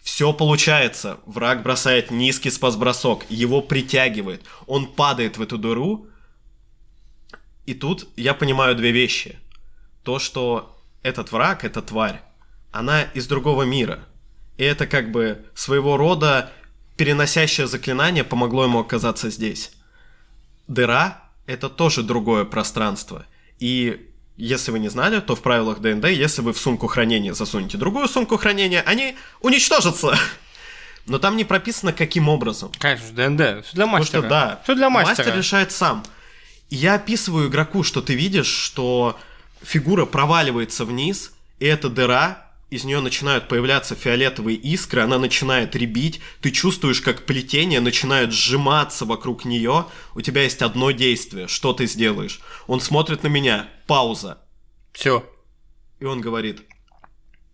Все получается. Враг бросает низкий спас-бросок, его притягивает. Он падает в эту дыру. И тут я понимаю две вещи. То, что этот враг, эта тварь, она из другого мира. И это как бы своего рода переносящее заклинание помогло ему оказаться здесь. Дыра — это тоже другое пространство. И если вы не знали, то в правилах ДНД, если вы в сумку хранения засунете другую сумку хранения, они уничтожатся. Но там не прописано, каким образом. Конечно, ДНД. Все для Потому мастера. что, да, Все для мастера. Мастер решает сам. Я описываю игроку, что ты видишь, что фигура проваливается вниз, и эта дыра, из нее начинают появляться фиолетовые искры, она начинает ребить, ты чувствуешь, как плетение начинает сжиматься вокруг нее, у тебя есть одно действие, что ты сделаешь? Он смотрит на меня, пауза, Все. и он говорит,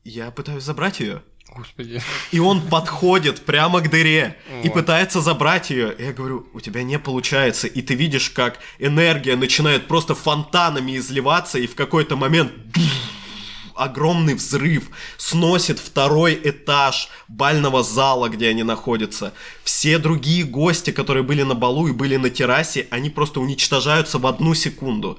я пытаюсь забрать ее. Господи. И он подходит прямо к дыре и Вот. пытается забрать ее. И я говорю, у тебя не получается. И ты видишь, как энергия начинает просто фонтанами изливаться, и в какой-то момент огромный взрыв сносит второй этаж бального зала, где они находятся. Все другие гости, которые были на балу и были на террасе, они просто уничтожаются в одну секунду.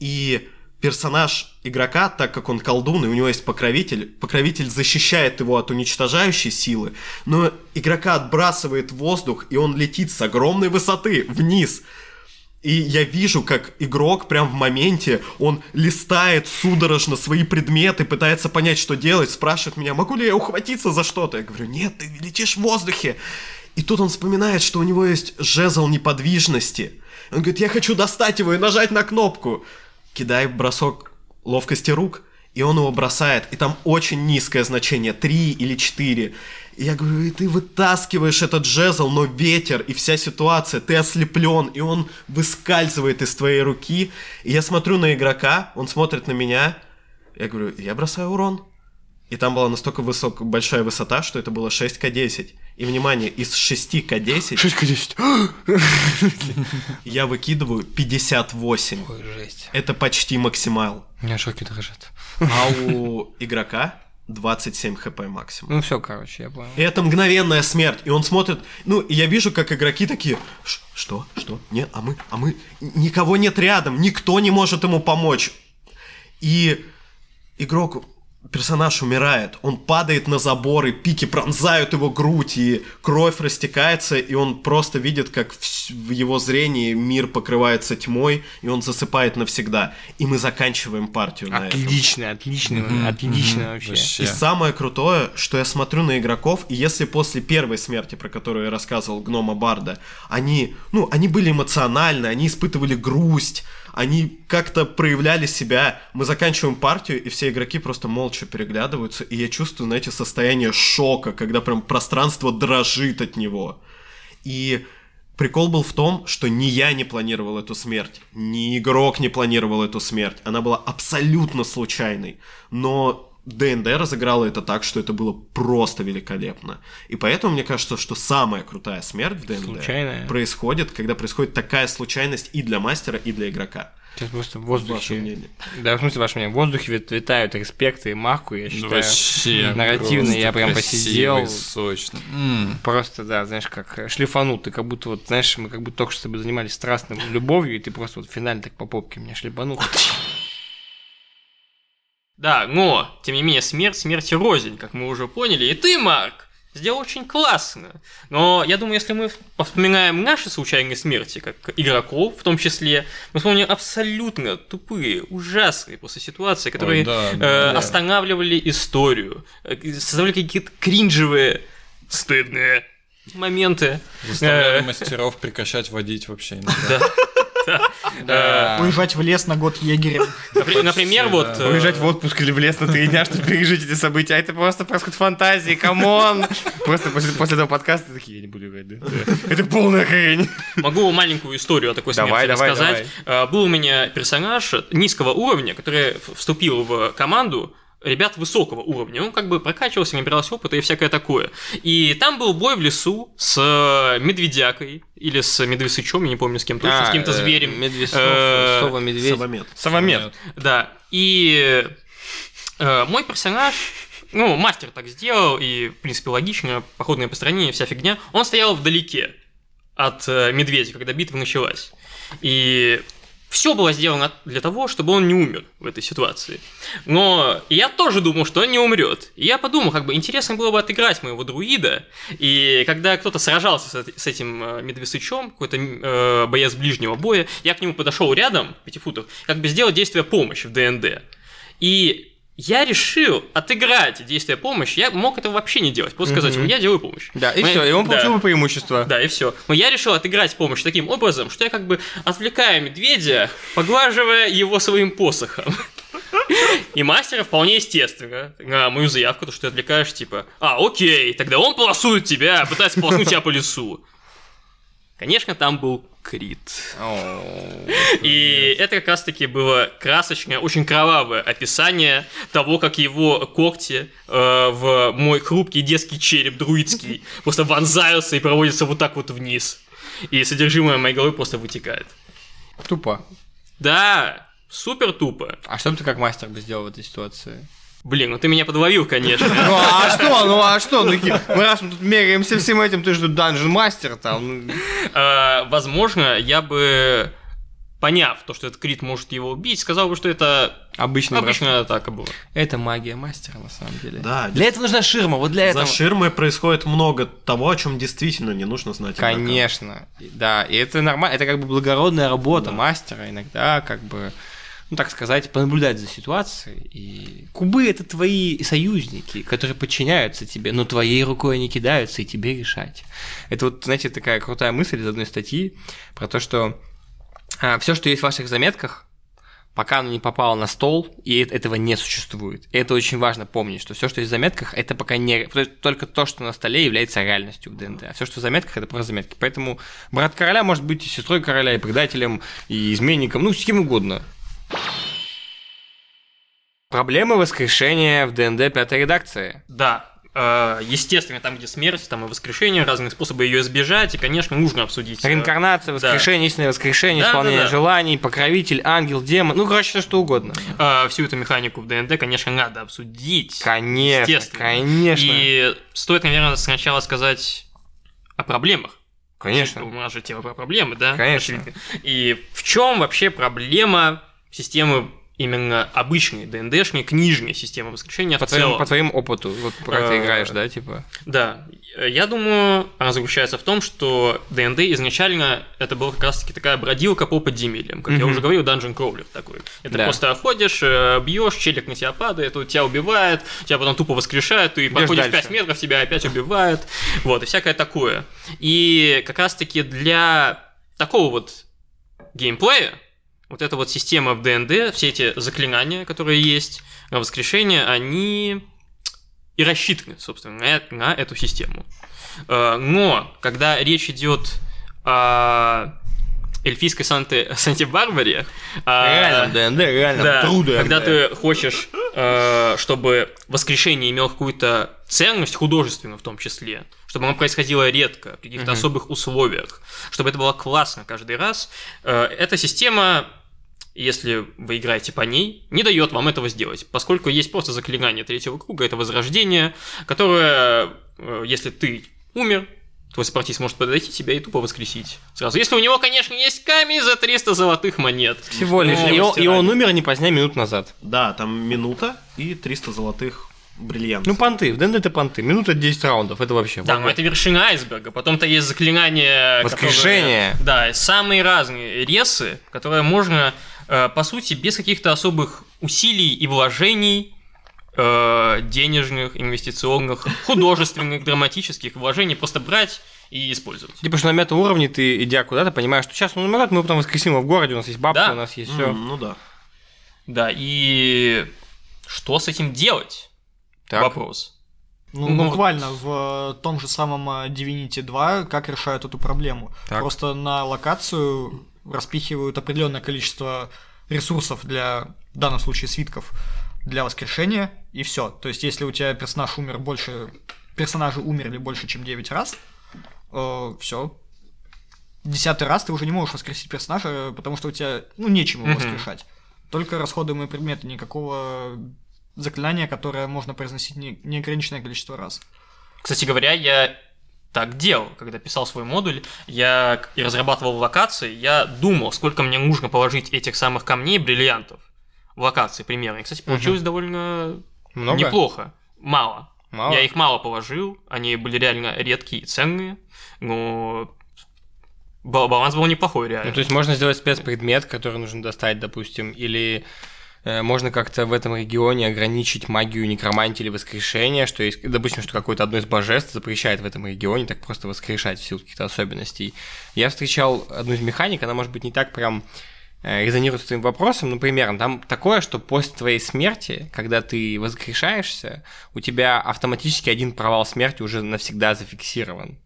И персонаж игрока, так как он колдун, и у него есть покровитель, покровитель защищает его от уничтожающей силы, но игрока отбрасывает в воздух, и он летит с огромной высоты вниз. И я вижу, как игрок прям в моменте, он листает судорожно свои предметы, пытается понять, что делать, спрашивает меня, могу ли я ухватиться за что-то. Я говорю, нет, ты летишь в воздухе. И тут он вспоминает, что у него есть жезл неподвижности. Он говорит, я хочу достать его и нажать на кнопку. Кидай бросок ловкости рук, и он его бросает, и там очень низкое значение, 3 или 4. И я говорю, и ты вытаскиваешь этот жезл, но ветер и вся ситуация, ты ослеплен, и он выскальзывает из твоей руки. И я смотрю на игрока, он смотрит на меня, я говорю, я бросаю урон. И там была настолько высок, большая высота, что это было 6к10. И, внимание, из 6к10 6к10. я выкидываю 58. Ой, жесть. Это почти максимал. У меня шоки дрожат. А у игрока 27 хп максимум. Ну все, короче, я понял. И это мгновенная смерть. И он смотрит, ну, и я вижу, как игроки такие, «Ш- что, что, нет, а мы, а мы, никого нет рядом, никто не может ему помочь. И игрок, персонаж умирает, он падает на забор, и пики пронзают его грудь, и кровь растекается, и он просто видит, как в его зрении мир покрывается тьмой, и он засыпает навсегда. И мы заканчиваем партию на этом. Отлично, отлично, отлично вообще. Вообще. И самое крутое, что я смотрю на игроков, и если после первой смерти, про которую я рассказывал, гнома Барда, они, ну, они были эмоциональны, они испытывали грусть, они как-то проявляли себя. Мы заканчиваем партию, и все игроки просто молча переглядываются, и я чувствую, знаете, состояние шока, когда прям пространство дрожит от него. И прикол был в том, что ни я не планировал эту смерть, ни игрок не планировал эту смерть. Она была абсолютно случайной. Но ДНД разыграла это так, что это было просто великолепно. И поэтому мне кажется, что самая крутая смерть в ДНД Случайная. происходит, когда происходит такая случайность и для мастера, и для игрока. Сейчас просто в Ваше воздухе... мнение. Да, в смысле, ваше мнение. В воздухе вит- витают респекты и Марку, я считаю. Вообще. нарративно я прям посидел. сочный. М. Просто, да, знаешь, как шлифанул. Ты как будто, вот, знаешь, мы как будто только что с тобой занимались страстной любовью, и ты просто вот в финале так по попке меня шлифанул. <laughs> Да, но, тем не менее, смерть смерти рознь, как мы уже поняли. И ты, Марк, сделал очень классно. Но я думаю, если мы вспоминаем наши случайные смерти, как игроков в том числе, мы вспомним абсолютно тупые, ужасные после ситуации, которые Ой, да, э, да, останавливали историю, э, создавали какие-то кринжевые, стыдные моменты. Заставляли Э, мастеров прекращать водить вообще <laughs> иногда. Да. Уезжать в лес на год егерем. напри- Например, вот... да. э, Уезжать в отпуск или в лес на три дня, чтобы пережить эти события. А это просто происходит фантазии, come on. Просто после, после этого подкаста такие, я не буду играть, да? Это полная хрень. Могу маленькую историю о такой смерти рассказать. Был у меня персонаж низкого уровня, который вступил в команду ребят высокого уровня. Он как бы прокачивался, набирался опыта и всякое такое. И там был бой в лесу с э, медведякой или с медвесычом, я не помню с кем точно, с каким-то зверем. А, Медвесов, Э, сова, медведь. Совомет. Совомет. Да. И э, мой персонаж, ну, мастер так сделал, и, в принципе, логично, походное построение, вся фигня. Он стоял вдалеке от э, медведя, когда битва началась. И все было сделано для того, чтобы он не умер в этой ситуации. Но я тоже думал, что он не умрет. И я подумал, как бы интересно было бы отыграть моего друида. И когда кто-то сражался с, эт- с этим э, медвесычом, какой-то э, боец ближнего боя, я к нему подошел рядом, пяти футах, как бы сделать действие помощи в ДНД. И я решил отыграть действие помощи. Я мог этого вообще не делать. Просто сказать, Мгм. я делаю помощь. Да, и Мы- все, и он да. получил бы преимущество. Да, и все. Но я решил отыграть помощь таким образом, что я как бы отвлекаю медведя, поглаживая его своим посохом. И мастера вполне естественно на мою заявку, то, что ты отвлекаешь, типа, а, окей, тогда он полосует тебя, пытается полоснуть тебя по лицу. Конечно, там был крит. И это как раз-таки было красочное, очень кровавое описание того, как его когти э, в мой хрупкий детский череп друидский просто вонзаются и проводятся вот так вот вниз. И содержимое моей головы просто вытекает. Тупо. Да, супер тупо. А что бы ты как мастер бы сделал в этой ситуации? Блин, ну ты меня подловил, конечно. <laughs> Ну а что, ну а что? Ну, мы раз мы тут меряемся всем этим, ты же тут данжен мастер там. ну, А, Возможно, я бы, поняв то, что этот крит может его убить, сказал бы, что это бросок. обычная атака была. Это магия мастера, на самом деле. Да, Для этого нужна ширма, вот для этого. За ширмой происходит много того, о чем действительно не нужно знать. Конечно, да, и это нормально, это как бы благородная работа мастера иногда, как бы, ну так сказать, понаблюдать за ситуацией. И кубы это твои союзники, которые подчиняются тебе, но твоей рукой они кидаются и тебе решать. Это вот, знаете, такая крутая мысль из одной статьи про то, что все, что есть в ваших заметках, пока оно не попало на стол, и этого не существует. И это очень важно помнить, что все, что есть в заметках, это пока не... Только то, что на столе, является реальностью в ДНД. А все, что в заметках, это просто заметки. Поэтому брат короля может быть и сестрой короля, и предателем, и изменником, ну, с кем угодно. Проблемы воскрешения в ДНД пятой редакции. Да, э, естественно, там, где смерть, там и воскрешение, разные способы ее избежать, и, конечно, нужно обсудить. э, Реинкарнация, воскрешение, истинное воскрешение, Да, исполнение да, да. желаний, покровитель, ангел, демон, ну, короче, все что угодно. э, всю эту механику в ДНД, конечно, надо обсудить. Конечно, Естественно. конечно. И стоит, наверное, сначала сказать о проблемах. Конечно. У нас же тема про проблемы, да? Конечно. И в чем вообще проблема системы именно обычной ДНДшной, книжной системы воскрешения По в твоему, целом? по твоему опыту, вот про это Э, играешь, да, типа? Да, я думаю, она заключается в том, что ДНД изначально это была как раз-таки такая бродилка по подземельям. Как я уже говорил, данжен кроулер такой. Это Да. просто ходишь, э, бьешь, челик на тебя падает, он тебя убивает, тебя потом тупо воскрешает, ты проходишь дальше. 5 метров, тебя опять убивают. Вот, и всякое такое. И как раз-таки для такого вот геймплея, вот эта вот система в ДНД, все эти заклинания, которые есть на воскрешение, они и рассчитаны, собственно, э- на эту систему. Э, Но когда речь идет о эльфийской Санте, Санте-Барбаре, о- Реально, ДНД, реально, да, трудно. когда ты хочешь, э, чтобы воскрешение имело какую-то ценность художественную в том числе, чтобы оно происходило редко, в каких-то Мгм. особых условиях, чтобы это было классно каждый раз, э, эта система если вы играете по ней, не дает вам этого сделать, поскольку есть просто заклинание третьего круга, это возрождение, которое, э, если ты умер, твой сопартийц может подойти тебя и тупо воскресить. Сразу. Если у него, конечно, есть камень за 300 золотых монет. Всего лишь. Ну, И он, и он умер не позднее минут назад. Да, там минута и 300 золотых бриллиантов. Ну, понты. В ДНД это понты. Минута 10 раундов. Это вообще. Да, но это вершина айсберга. Потом-то есть заклинания... Воскрешение. которые- да, самые разные ресы, которые можно, э, по сути, без каких-то особых усилий и вложений э, денежных, инвестиционных, <laughs> художественных, драматических вложений просто брать и использовать. Типа, что на мета-уровне ты, идя куда-то, понимаешь, что сейчас он умрет, мы потом воскресим его в городе, у нас есть бабки, Да. у нас есть все. Ну да. Да, и что с этим делать? Вопрос. Ну, Ну, буквально в э, том же самом э, Divinity 2 как решают эту проблему. Так. Просто на локацию распихивают определенное количество ресурсов для, в данном случае, свитков для воскрешения, и все. То есть, если у тебя персонаж умер больше, персонажи умерли больше, чем 9 раз, все. Десятый раз ты уже не можешь воскресить персонажа, потому что у тебя, ну, нечем его Мгм. воскрешать. Только расходуемые предметы, никакого заклинания, которое можно произносить не- неограниченное количество раз. Кстати говоря, я так делал, когда писал свой модуль, я и разрабатывал локации, я думал, сколько мне нужно положить этих самых камней, бриллиантов в локации примерно. И, кстати, получилось довольно Много? неплохо. Мало. Мало? Я их мало положил, они были реально редкие и ценные, но ба- баланс был неплохой реально. Ну, то есть можно сделать спецпредмет, который нужно достать, допустим, или э, можно как-то в этом регионе ограничить магию некромантии или воскрешения, что есть, допустим, что какое-то одно из божеств запрещает в этом регионе так просто воскрешать в силу каких-то особенностей. Я встречал одну из механик, она, может быть, не так прям резонирует с твоим вопросом, но примерно там такое, что после твоей смерти, когда ты воскрешаешься, у тебя автоматически один провал смерти уже навсегда зафиксирован.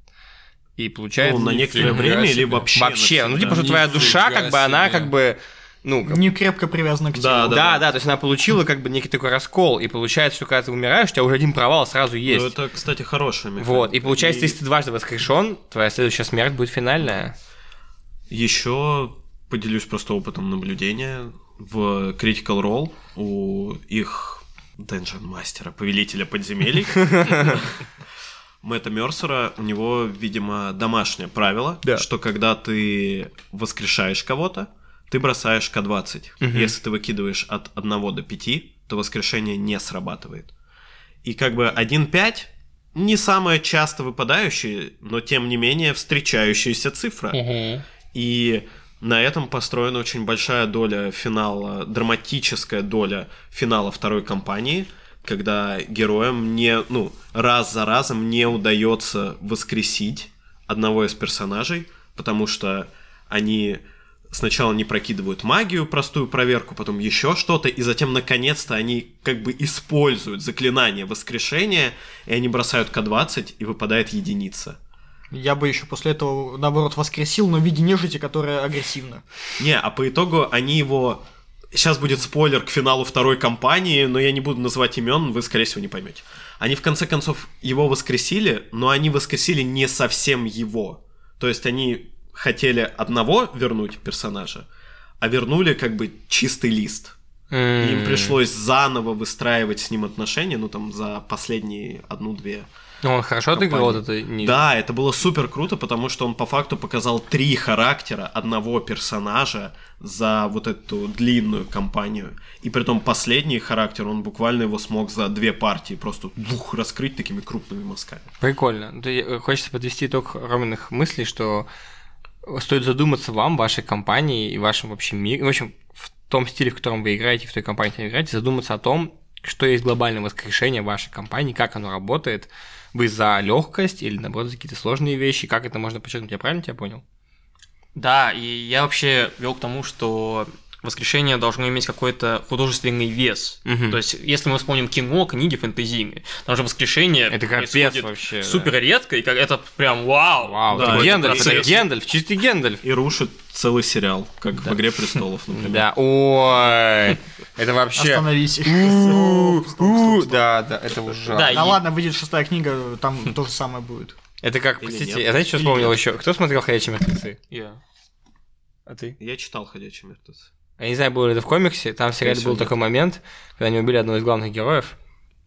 И получается... Ну, на некоторое время или себе. вообще. Вообще, ну типа, что твоя душа, как бы, она как бы, ну, как- Не крепко привязана к телу. Да, да, да, то есть она получила как бы некий такой раскол, и получается, что когда ты умираешь, у тебя уже один провал сразу есть. Ну, это, кстати, хорошая механика. Вот, и получается, И если ты дважды воскрешен, твоя следующая смерть будет финальная. Еще поделюсь просто опытом наблюдения. В Critical Role у их Dungeon мастера, повелителя подземелий, <laughs> Мэтта Мерсера, у него, видимо, домашнее правило, Да. что когда ты воскрешаешь кого-то, ты бросаешь К-20. Если ты выкидываешь от 1 до 5, то воскрешение не срабатывает. И как бы 1-5 не самая часто выпадающая, но тем не менее встречающаяся цифра. И на этом построена очень большая доля финала, драматическая доля финала второй кампании, когда героям не, ну, раз за разом не удается воскресить одного из персонажей, потому что они сначала не прокидывают магию, простую проверку, потом еще что-то, и затем, наконец-то, они как бы используют заклинание воскрешения, и они бросают К-20, и выпадает единица. Я бы еще после этого, наоборот, воскресил, но в виде нежити, которая агрессивна. Не, а по итогу они его... Сейчас будет спойлер к финалу второй кампании, но я не буду называть имен, вы, скорее всего, не поймете. Они, в конце концов, его воскресили, но они воскресили не совсем его. То есть они хотели одного вернуть персонажа, а вернули как бы чистый лист. И им пришлось заново выстраивать с ним отношения, ну там за последние одну-две Ну, он хорошо отыграл вот компании. это? не- Да, это было супер круто, потому что он по факту показал три характера одного персонажа за вот эту длинную кампанию. И при том последний характер, он буквально его смог за две партии просто бух, раскрыть такими крупными мазками. Прикольно. Э, Хочется подвести итог Роминых мыслей, что стоит задуматься вам, вашей компании и вашем вообще мире, в общем, в том стиле, в котором вы играете, в той компании, в которой вы играете, задуматься о том, что есть глобальное воскрешение вашей компании, как оно работает, вы за легкость или, наоборот, за какие-то сложные вещи, как это можно подчеркнуть, я правильно тебя понял? Да, и я вообще вел к тому, что воскрешение должно иметь какой-то художественный вес. Мгм. То есть, если мы вспомним кино, книги фэнтезийные, там же воскрешение Это капец вообще, да. супер редко, и как это прям вау. Вау, Да, это Гендальф, это. Гендальф, чистый Гендальф. И рушит целый сериал, как в «Игре престолов», например. Да, ой, это вообще... Остановись. Да, да, это ужасно. Да, Да ладно, выйдет шестая книга, там то же самое будет. Это как, простите, я знаете, что вспомнил еще? Кто смотрел «Ходячие мертвецы»? Я. А ты? Я читал «Ходячие мертвецы». Я не знаю, было ли это в комиксе, там в сериале был нет. такой момент, когда они убили одного из главных героев,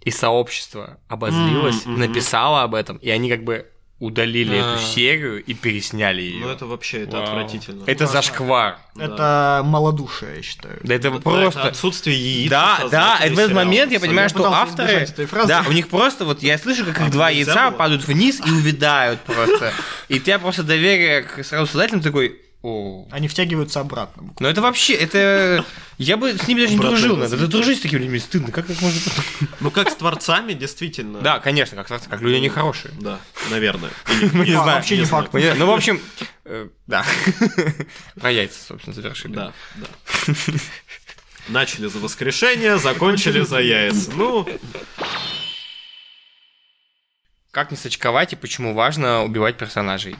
и сообщество обозлилось, мгм. написало об этом, и они как бы удалили А. эту серию и пересняли ее. Ну это вообще, это Вау. отвратительно. Это Ужасно. зашквар. Да. Это малодушие, я считаю. Да это Это просто... отсутствие яиц. Да, да, это в этот момент я понимаю, Я что авторы, избежать этой фразы. да, у них просто вот я слышу, как их А, два яйца было? падают вниз и увядают просто, и у тебя просто доверие к сразу создателям такой, о, Они втягиваются обратно. ну это вообще, это я бы с ними даже не дружил, надо дружить с такими людьми стыдно, как так можно? Ну как с творцами, действительно. Да, конечно, как как, как люди они хорошие. Да, наверное. <laughs> Мы не знаем. вообще не факт. Ну в общем, э, да, <laughs> про яйца, собственно, завершили. Да, да. Начали за воскрешение, закончили за яйца. Ну, Как не сочковать и почему важно убивать персонажей?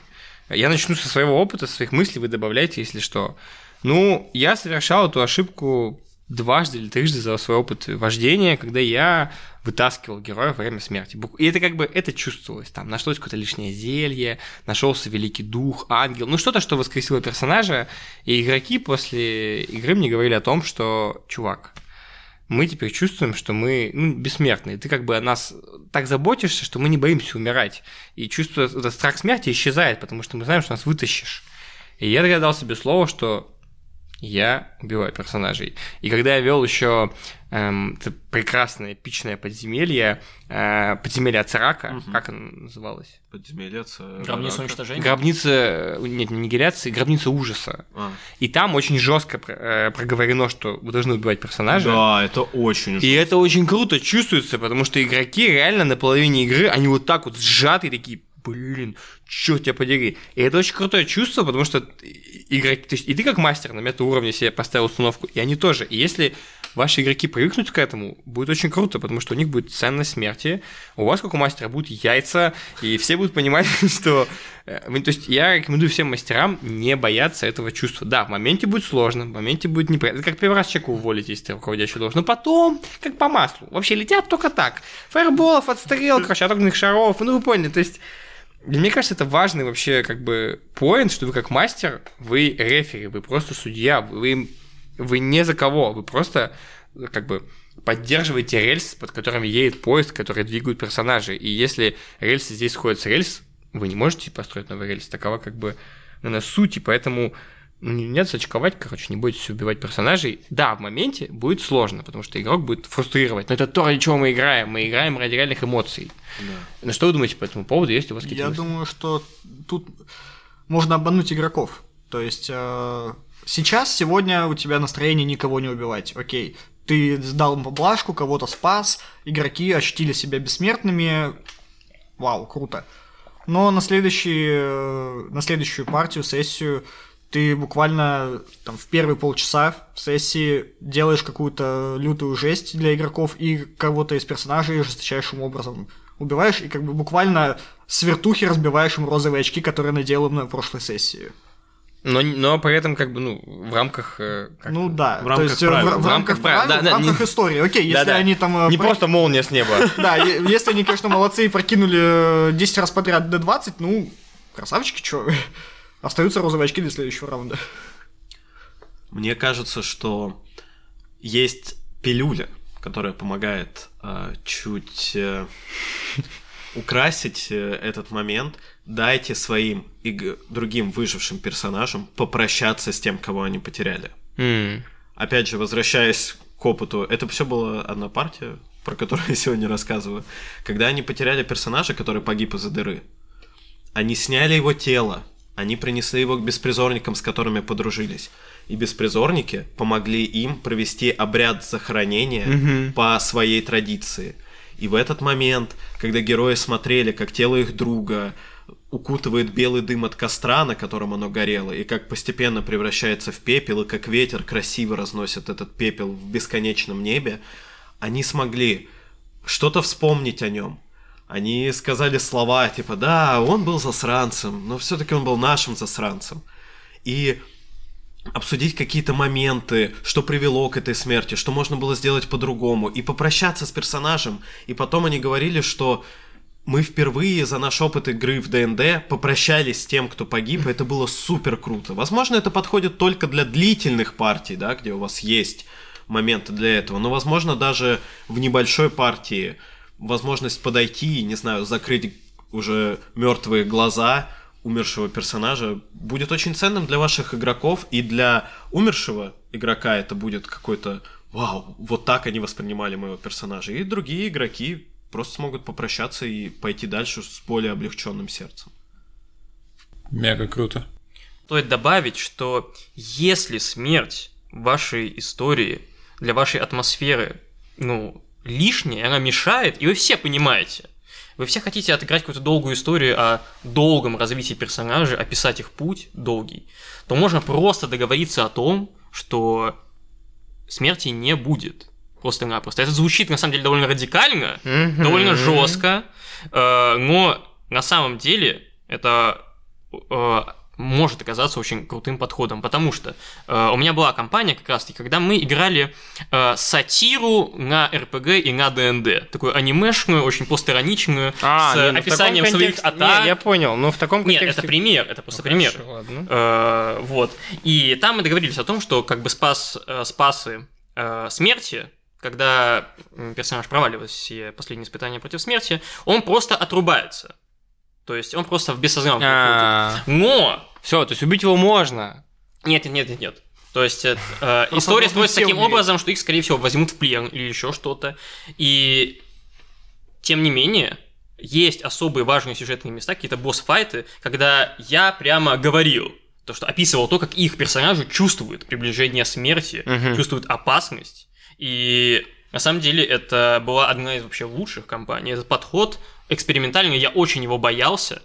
Я начну со своего опыта, со своих мыслей, вы добавляйте, если что. Ну, я совершал эту ошибку дважды или трижды за свой опыт вождения, когда я вытаскивал героя во время смерти. И это как бы, это чувствовалось. Там нашлось какое-то лишнее зелье, нашелся великий дух, ангел, ну что-то, что воскресило персонажа. И игроки после игры мне говорили о том, что, чувак, мы теперь чувствуем, что мы ну, бессмертные. Ты как бы о нас так заботишься, что мы не боимся умирать. И чувство, этот страх смерти исчезает, потому что мы знаем, что нас вытащишь. И я тогда дал себе слово, что я убиваю персонажей. И когда я вел еще эм, это прекрасное эпичное подземелье, э, подземелье Ацерака, Мгм. как оно называлось? подземелье. ц- Гробница уничтожения. Гробница, э, нет, не аннигиляции, гробница ужаса. А. И там очень жестко проговорено, что вы должны убивать персонажа. Да, это очень И это очень круто чувствуется, потому что игроки реально на половине игры, они вот так вот сжаты, такие, блин, чё тебя подери. И это очень крутое чувство, потому что игроки, то есть и ты как мастер на мета-уровне себе поставил установку, и они тоже. И если ваши игроки привыкнут к этому, будет очень круто, потому что у них будет ценность смерти, у вас, как у мастера, будут яйца, и все будут понимать, <laughs> что... э, То есть я рекомендую всем мастерам не бояться этого чувства. Да, в моменте будет сложно, в моменте будет неприятно. Это как первый раз человека уволить, если ты руководящий должен. Но потом, как по маслу. Вообще летят только так. Фаерболов, отстрел, короче, от огненных шаров. Ну, вы поняли, то есть... Мне кажется, это важный вообще как бы поинт, что вы как мастер, вы рефери, вы просто судья, вы, вы не за кого, вы просто как бы поддерживаете рельс, под которыми едет поезд, который двигают персонажи. И если рельсы здесь сходят с рельс, вы не можете построить новый рельс. Такова как бы, наверное, суть, и поэтому ну, не надо сочковать, короче, не бойтесь убивать персонажей. Да, в моменте будет сложно, потому что игрок будет фрустрировать. Но это то, ради чего мы играем. Мы играем ради реальных эмоций. Да. Ну что вы думаете по этому поводу? Есть у вас какие-то Я мысли? думаю, что тут можно обмануть игроков. То есть э, сейчас, сегодня у тебя настроение никого не убивать. Окей, ты сдал поблажку, кого-то спас, игроки ощутили себя бессмертными. Вау, круто. Но на, следующий, э, на следующую партию, сессию, ты буквально там, в первые полчаса в сессии делаешь какую-то лютую жесть для игроков и кого-то из персонажей жесточайшим образом убиваешь и как бы буквально с вертухи разбиваешь им розовые очки, которые надел им на прошлой сессии. Но, но при этом, как бы, ну, в рамках... э, как- Ну да, В то рамках есть э, правил. в, в В рамках правил, да, да, в рамках не- истории. Окей, если Да-да. они там... э, Не про- просто молния с неба. <laughs> Да, если они, конечно, молодцы и прокинули э, 10 раз подряд до 20, ну, красавчики, чё. Остаются розовые очки для следующего раунда. Мне кажется, что есть пилюля, которая помогает э, чуть э, украсить э, этот момент. Дайте своим и другим выжившим персонажам попрощаться с тем, кого они потеряли. М. Опять же, возвращаясь к опыту, это все была одна партия, про которую <laughs> я сегодня рассказываю. Когда они потеряли персонажа, который погиб из-за дыры, они сняли его тело, они принесли его к беспризорникам, с которыми подружились. И беспризорники помогли им провести обряд захоронения по своей традиции. И в этот момент, когда герои смотрели, как тело их друга укутывает белый дым от костра, на котором оно горело, и как постепенно превращается в пепел, и как ветер красиво разносит этот пепел в бесконечном небе, они смогли что-то вспомнить о нем. Они сказали слова типа «Да, он был засранцем, но все-таки он был нашим засранцем». И обсудить какие-то моменты, что привело к этой смерти, что можно было сделать по-другому, и попрощаться с персонажем. И потом они говорили, что мы впервые за наш опыт игры в ДНД попрощались с тем, кто погиб, и это было супер круто. Возможно, это подходит только для длительных партий, да, где у вас есть моменты для этого, но, возможно, даже в небольшой партии возможность подойти, не знаю, закрыть уже мертвые глаза умершего персонажа будет очень ценным для ваших игроков, и для умершего игрока это будет какой-то вау, вот так они воспринимали моего персонажа. И другие игроки просто смогут попрощаться и пойти дальше с более облегченным сердцем. Мега круто. Стоит добавить, что если смерть вашей истории для вашей атмосферы, ну, лишняя, она мешает, и вы все понимаете, вы все хотите отыграть какую-то долгую историю о долгом развитии персонажей, описать их путь долгий, то можно просто договориться о том, что смерти не будет. Просто-напросто. Это звучит, на самом деле, довольно радикально, довольно жестко, э, но на самом деле это э, может оказаться очень крутым подходом, потому что э, у меня была компания как раз-таки, когда мы играли э, сатиру на РПГ и на ДНД, такую анимешную, очень постироничную, А, с не, ну, описанием своих контексте- атак. Не, я понял, но в таком Нет, контексте... это пример, это просто Ну, пример. хорошо, ладно. Э, вот. И там мы договорились о том, что как бы спас, э, спасы э, смерти, когда персонаж проваливает все последние испытания против смерти, он просто отрубается. То есть он просто в бессознательном А, Но! Все, то есть убить его можно. Нет, нет, нет, нет, нет. То есть э, э, история строится таким умереть. образом, что их, скорее всего, возьмут в плен или еще что-то. И тем не менее, есть особые важные сюжетные места, какие-то босс-файты, когда я прямо говорил, то, что описывал то, как их персонажи чувствуют приближение смерти, Мгм. чувствуют опасность. И на самом деле это была одна из вообще лучших компаний. Этот подход экспериментальный, я очень его боялся,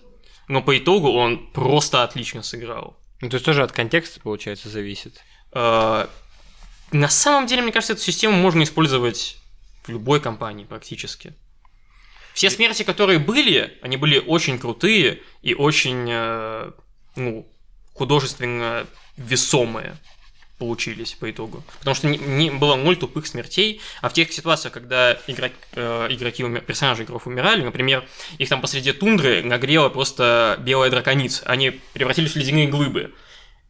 но по итогу он просто отлично сыграл. Ну, то есть тоже от контекста, получается, зависит. Э, На самом деле, мне кажется, эту систему можно использовать в любой компании практически. Все смерти, которые были, они были очень крутые и очень, э, ну, художественно весомые получились по итогу. Потому что не, не было ноль тупых смертей, а в тех ситуациях, когда игрок, э, игроки, умер- персонажи игроков умирали, например, их там посреди тундры нагрела просто белая драконица, они превратились в ледяные глыбы.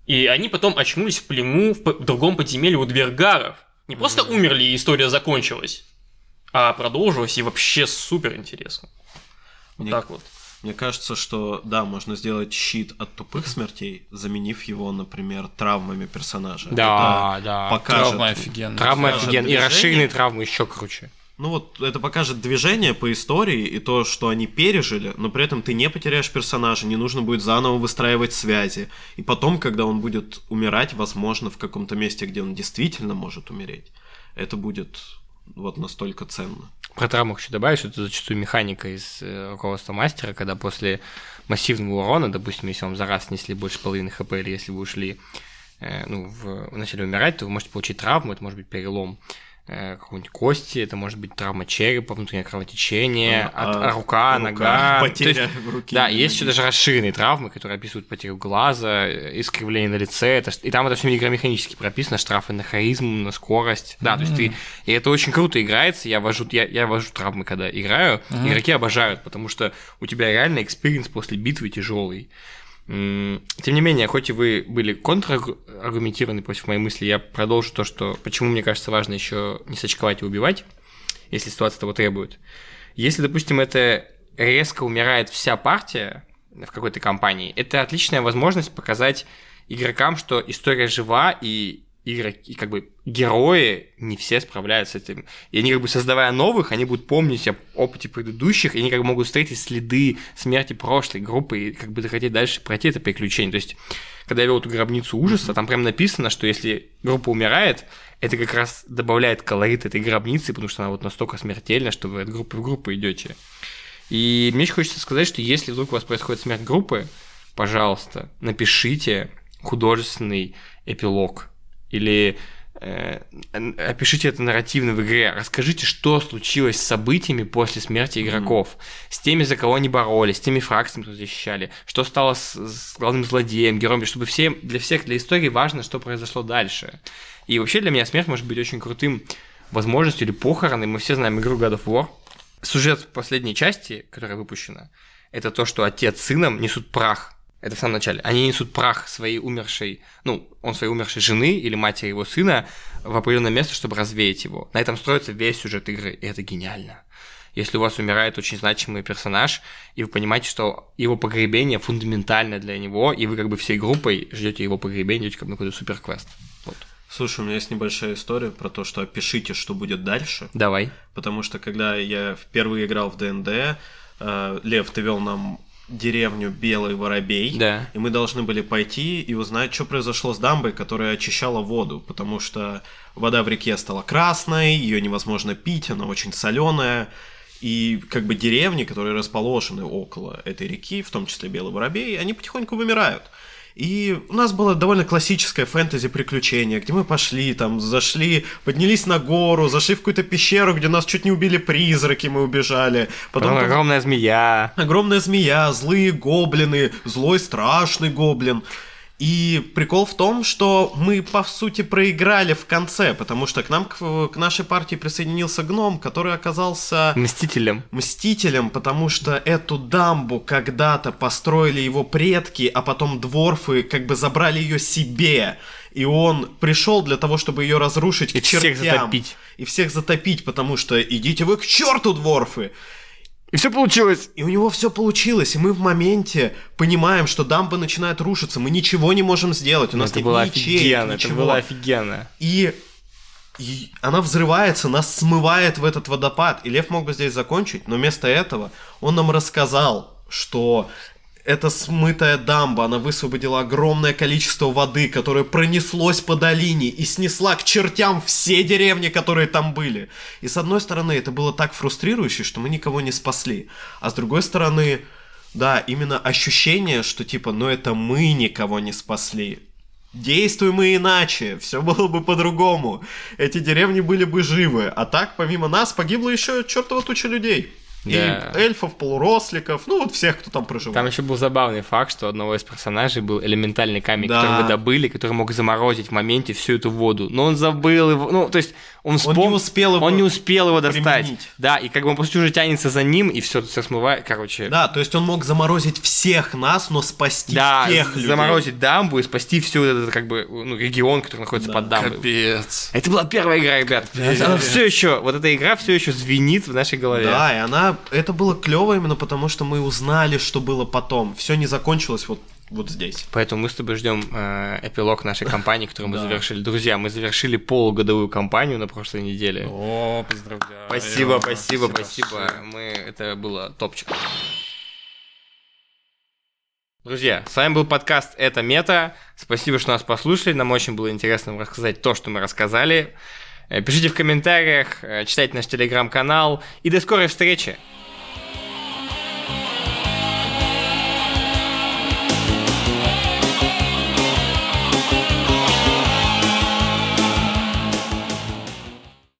И они потом очнулись в плену в, в другом подземелье у Двергаров. Не просто умерли и история закончилась, а продолжилась и вообще супер интересно. Вот Мне- так вот. Мне кажется, что да, можно сделать щит от тупых смертей, заменив его, например, травмами персонажа. Да, да. Покажет, Травма офигенная. Травмы покажет офигенные. И расширенные травмы еще круче. Ну вот это покажет движение по истории и то, что они пережили, но при этом ты не потеряешь персонажа, не нужно будет заново выстраивать связи. И потом, когда он будет умирать, возможно, в каком-то месте, где он действительно может умереть, это будет вот настолько ценно. Про травму хочу добавить, что это зачастую механика из э, руководства мастера, когда после массивного урона, допустим, если вам за раз снесли больше половины хп, или если вы ушли, э, ну, в, начали умирать, то вы можете получить травму, это может быть перелом какой-нибудь кости, это может быть травма черепа, внутреннее кровотечение, А, от- а, рука, рука, нога. <laughs> потеря То есть, руки Да, есть еще даже расширенные травмы, которые описывают потерю глаза, э, искривление на лице, это, и там это все игромеханически прописано, штрафы на харизму, на скорость. Да, то есть ты... И это очень круто играется, я ввожу, я, я ввожу травмы, когда играю, игроки обожают, потому что у тебя реально experience после битвы тяжелый. Тем не менее, хоть и вы были контраргументированы против моей мысли, я продолжу то, что почему мне кажется важно еще не сочковать и убивать, если ситуация того требует. Если, допустим, это резко умирает вся партия в какой-то компании, это отличная возможность показать игрокам, что история жива и игроки, как бы герои не все справляются с этим. И они как бы создавая новых, они будут помнить об опыте предыдущих, и они как бы могут встретить следы смерти прошлой группы и как бы захотеть дальше пройти это приключение. То есть, когда я вел эту гробницу ужаса, там прям написано, что если группа умирает, это как раз добавляет колорит этой гробницы, потому что она вот настолько смертельна, что вы от группы в группу идете. И мне еще хочется сказать, что если вдруг у вас происходит смерть группы, пожалуйста, напишите художественный эпилог или э, опишите это нарративно в игре, расскажите, что случилось с событиями после смерти игроков, с теми, за кого они боролись, с теми фракциями, кто защищали, что стало с, с главным злодеем, героем, чтобы все, для всех, для истории важно, что произошло дальше. И вообще для меня смерть может быть очень крутым возможностью или похороны. Мы все знаем игру God of War, сюжет последней части, которая выпущена, это то, что отец с сыном несут прах. Это в самом начале. Они несут прах своей умершей, ну, он своей умершей жены или матери его сына в определенное место, чтобы развеять его. На этом строится весь сюжет игры, и это гениально. Если у вас умирает очень значимый персонаж, и вы понимаете, что его погребение фундаментально для него, и вы как бы всей группой ждете его погребения, идете как на какой-то суперквест. Вот. Слушай, у меня есть небольшая история про то, что опишите, что будет дальше. Давай. Потому что когда я впервые играл в ДНД, э, Лев, ты вел нам деревню Белый Воробей, Да. и мы должны были пойти и узнать, что произошло с дамбой, которая очищала воду, потому что вода в реке стала красной, ее невозможно пить, она очень соленая, и как бы деревни, которые расположены около этой реки, в том числе Белый Воробей, они потихоньку вымирают. И у нас было довольно классическое фэнтези-приключение, где мы пошли, там, зашли, поднялись на гору, зашли в какую-то пещеру, где нас чуть не убили призраки, мы убежали. Потом Потом огромная змея. огромная змея, злые гоблины, злой страшный гоблин. И прикол в том, что мы, по сути, проиграли в конце, потому что к нам, к, к нашей партии присоединился гном, который оказался Мстителем. мстителем, потому что эту дамбу когда-то построили его предки, а потом дворфы как бы забрали ее себе. И он пришел для того, чтобы ее разрушить И к всех чертям. затопить. И всех затопить, потому что идите вы к черту, дворфы! И все получилось. И у него все получилось, и мы в моменте понимаем, что дамба начинает рушиться, мы ничего не можем сделать, у нас это нет было ячеек, офигенно, это ничего. было офигенно. И, и она взрывается, нас смывает в этот водопад. И Лев мог бы здесь закончить, но вместо этого он нам рассказал, что эта смытая дамба, она высвободила огромное количество воды, которое пронеслось по долине и снесла к чертям все деревни, которые там были. И с одной стороны, это было так фрустрирующе, что мы никого не спасли. А с другой стороны, да, именно ощущение, что типа, ну это мы никого не спасли. Действуем мы иначе, все было бы по-другому. Эти деревни были бы живы. А так, помимо нас, погибло еще чертова туча людей. Да. И эльфов, полуросликов, ну вот всех, кто там проживал. Там еще был забавный факт, что у одного из персонажей был элементальный камень, Да. который вы добыли, который мог заморозить в моменте всю эту воду. Но он забыл его, ну, то есть он вспомнил... не успел его Он не успел его достать. применить. Да, и как бы он просто уже тянется за ним, и все, все смывает, короче... Да, то есть он мог заморозить всех нас, но спасти Да, всех людей. заморозить дамбу и спасти всю этот, как бы, ну, регион, который находится под дамбой. Капец. Это была первая игра, ребят. Она все еще, вот эта игра все еще звенит в нашей голове. Да, и она, это было клево именно потому, что мы узнали, что было потом. Все не закончилось вот, вот здесь. Поэтому мы с тобой ждем э, эпилог нашей кампании, которую мы Да. завершили. Друзья, мы завершили полугодовую кампанию на прошлой неделе. О, поздравляю. Спасибо, спасибо, спасибо. Мы это было топчик. Друзья, с вами был подкаст «Это мета». Спасибо, что нас послушали. Нам очень было интересно вам рассказать то, что мы рассказали. Э, Пишите в комментариях, э, читайте наш телеграм-канал. И до скорой встречи!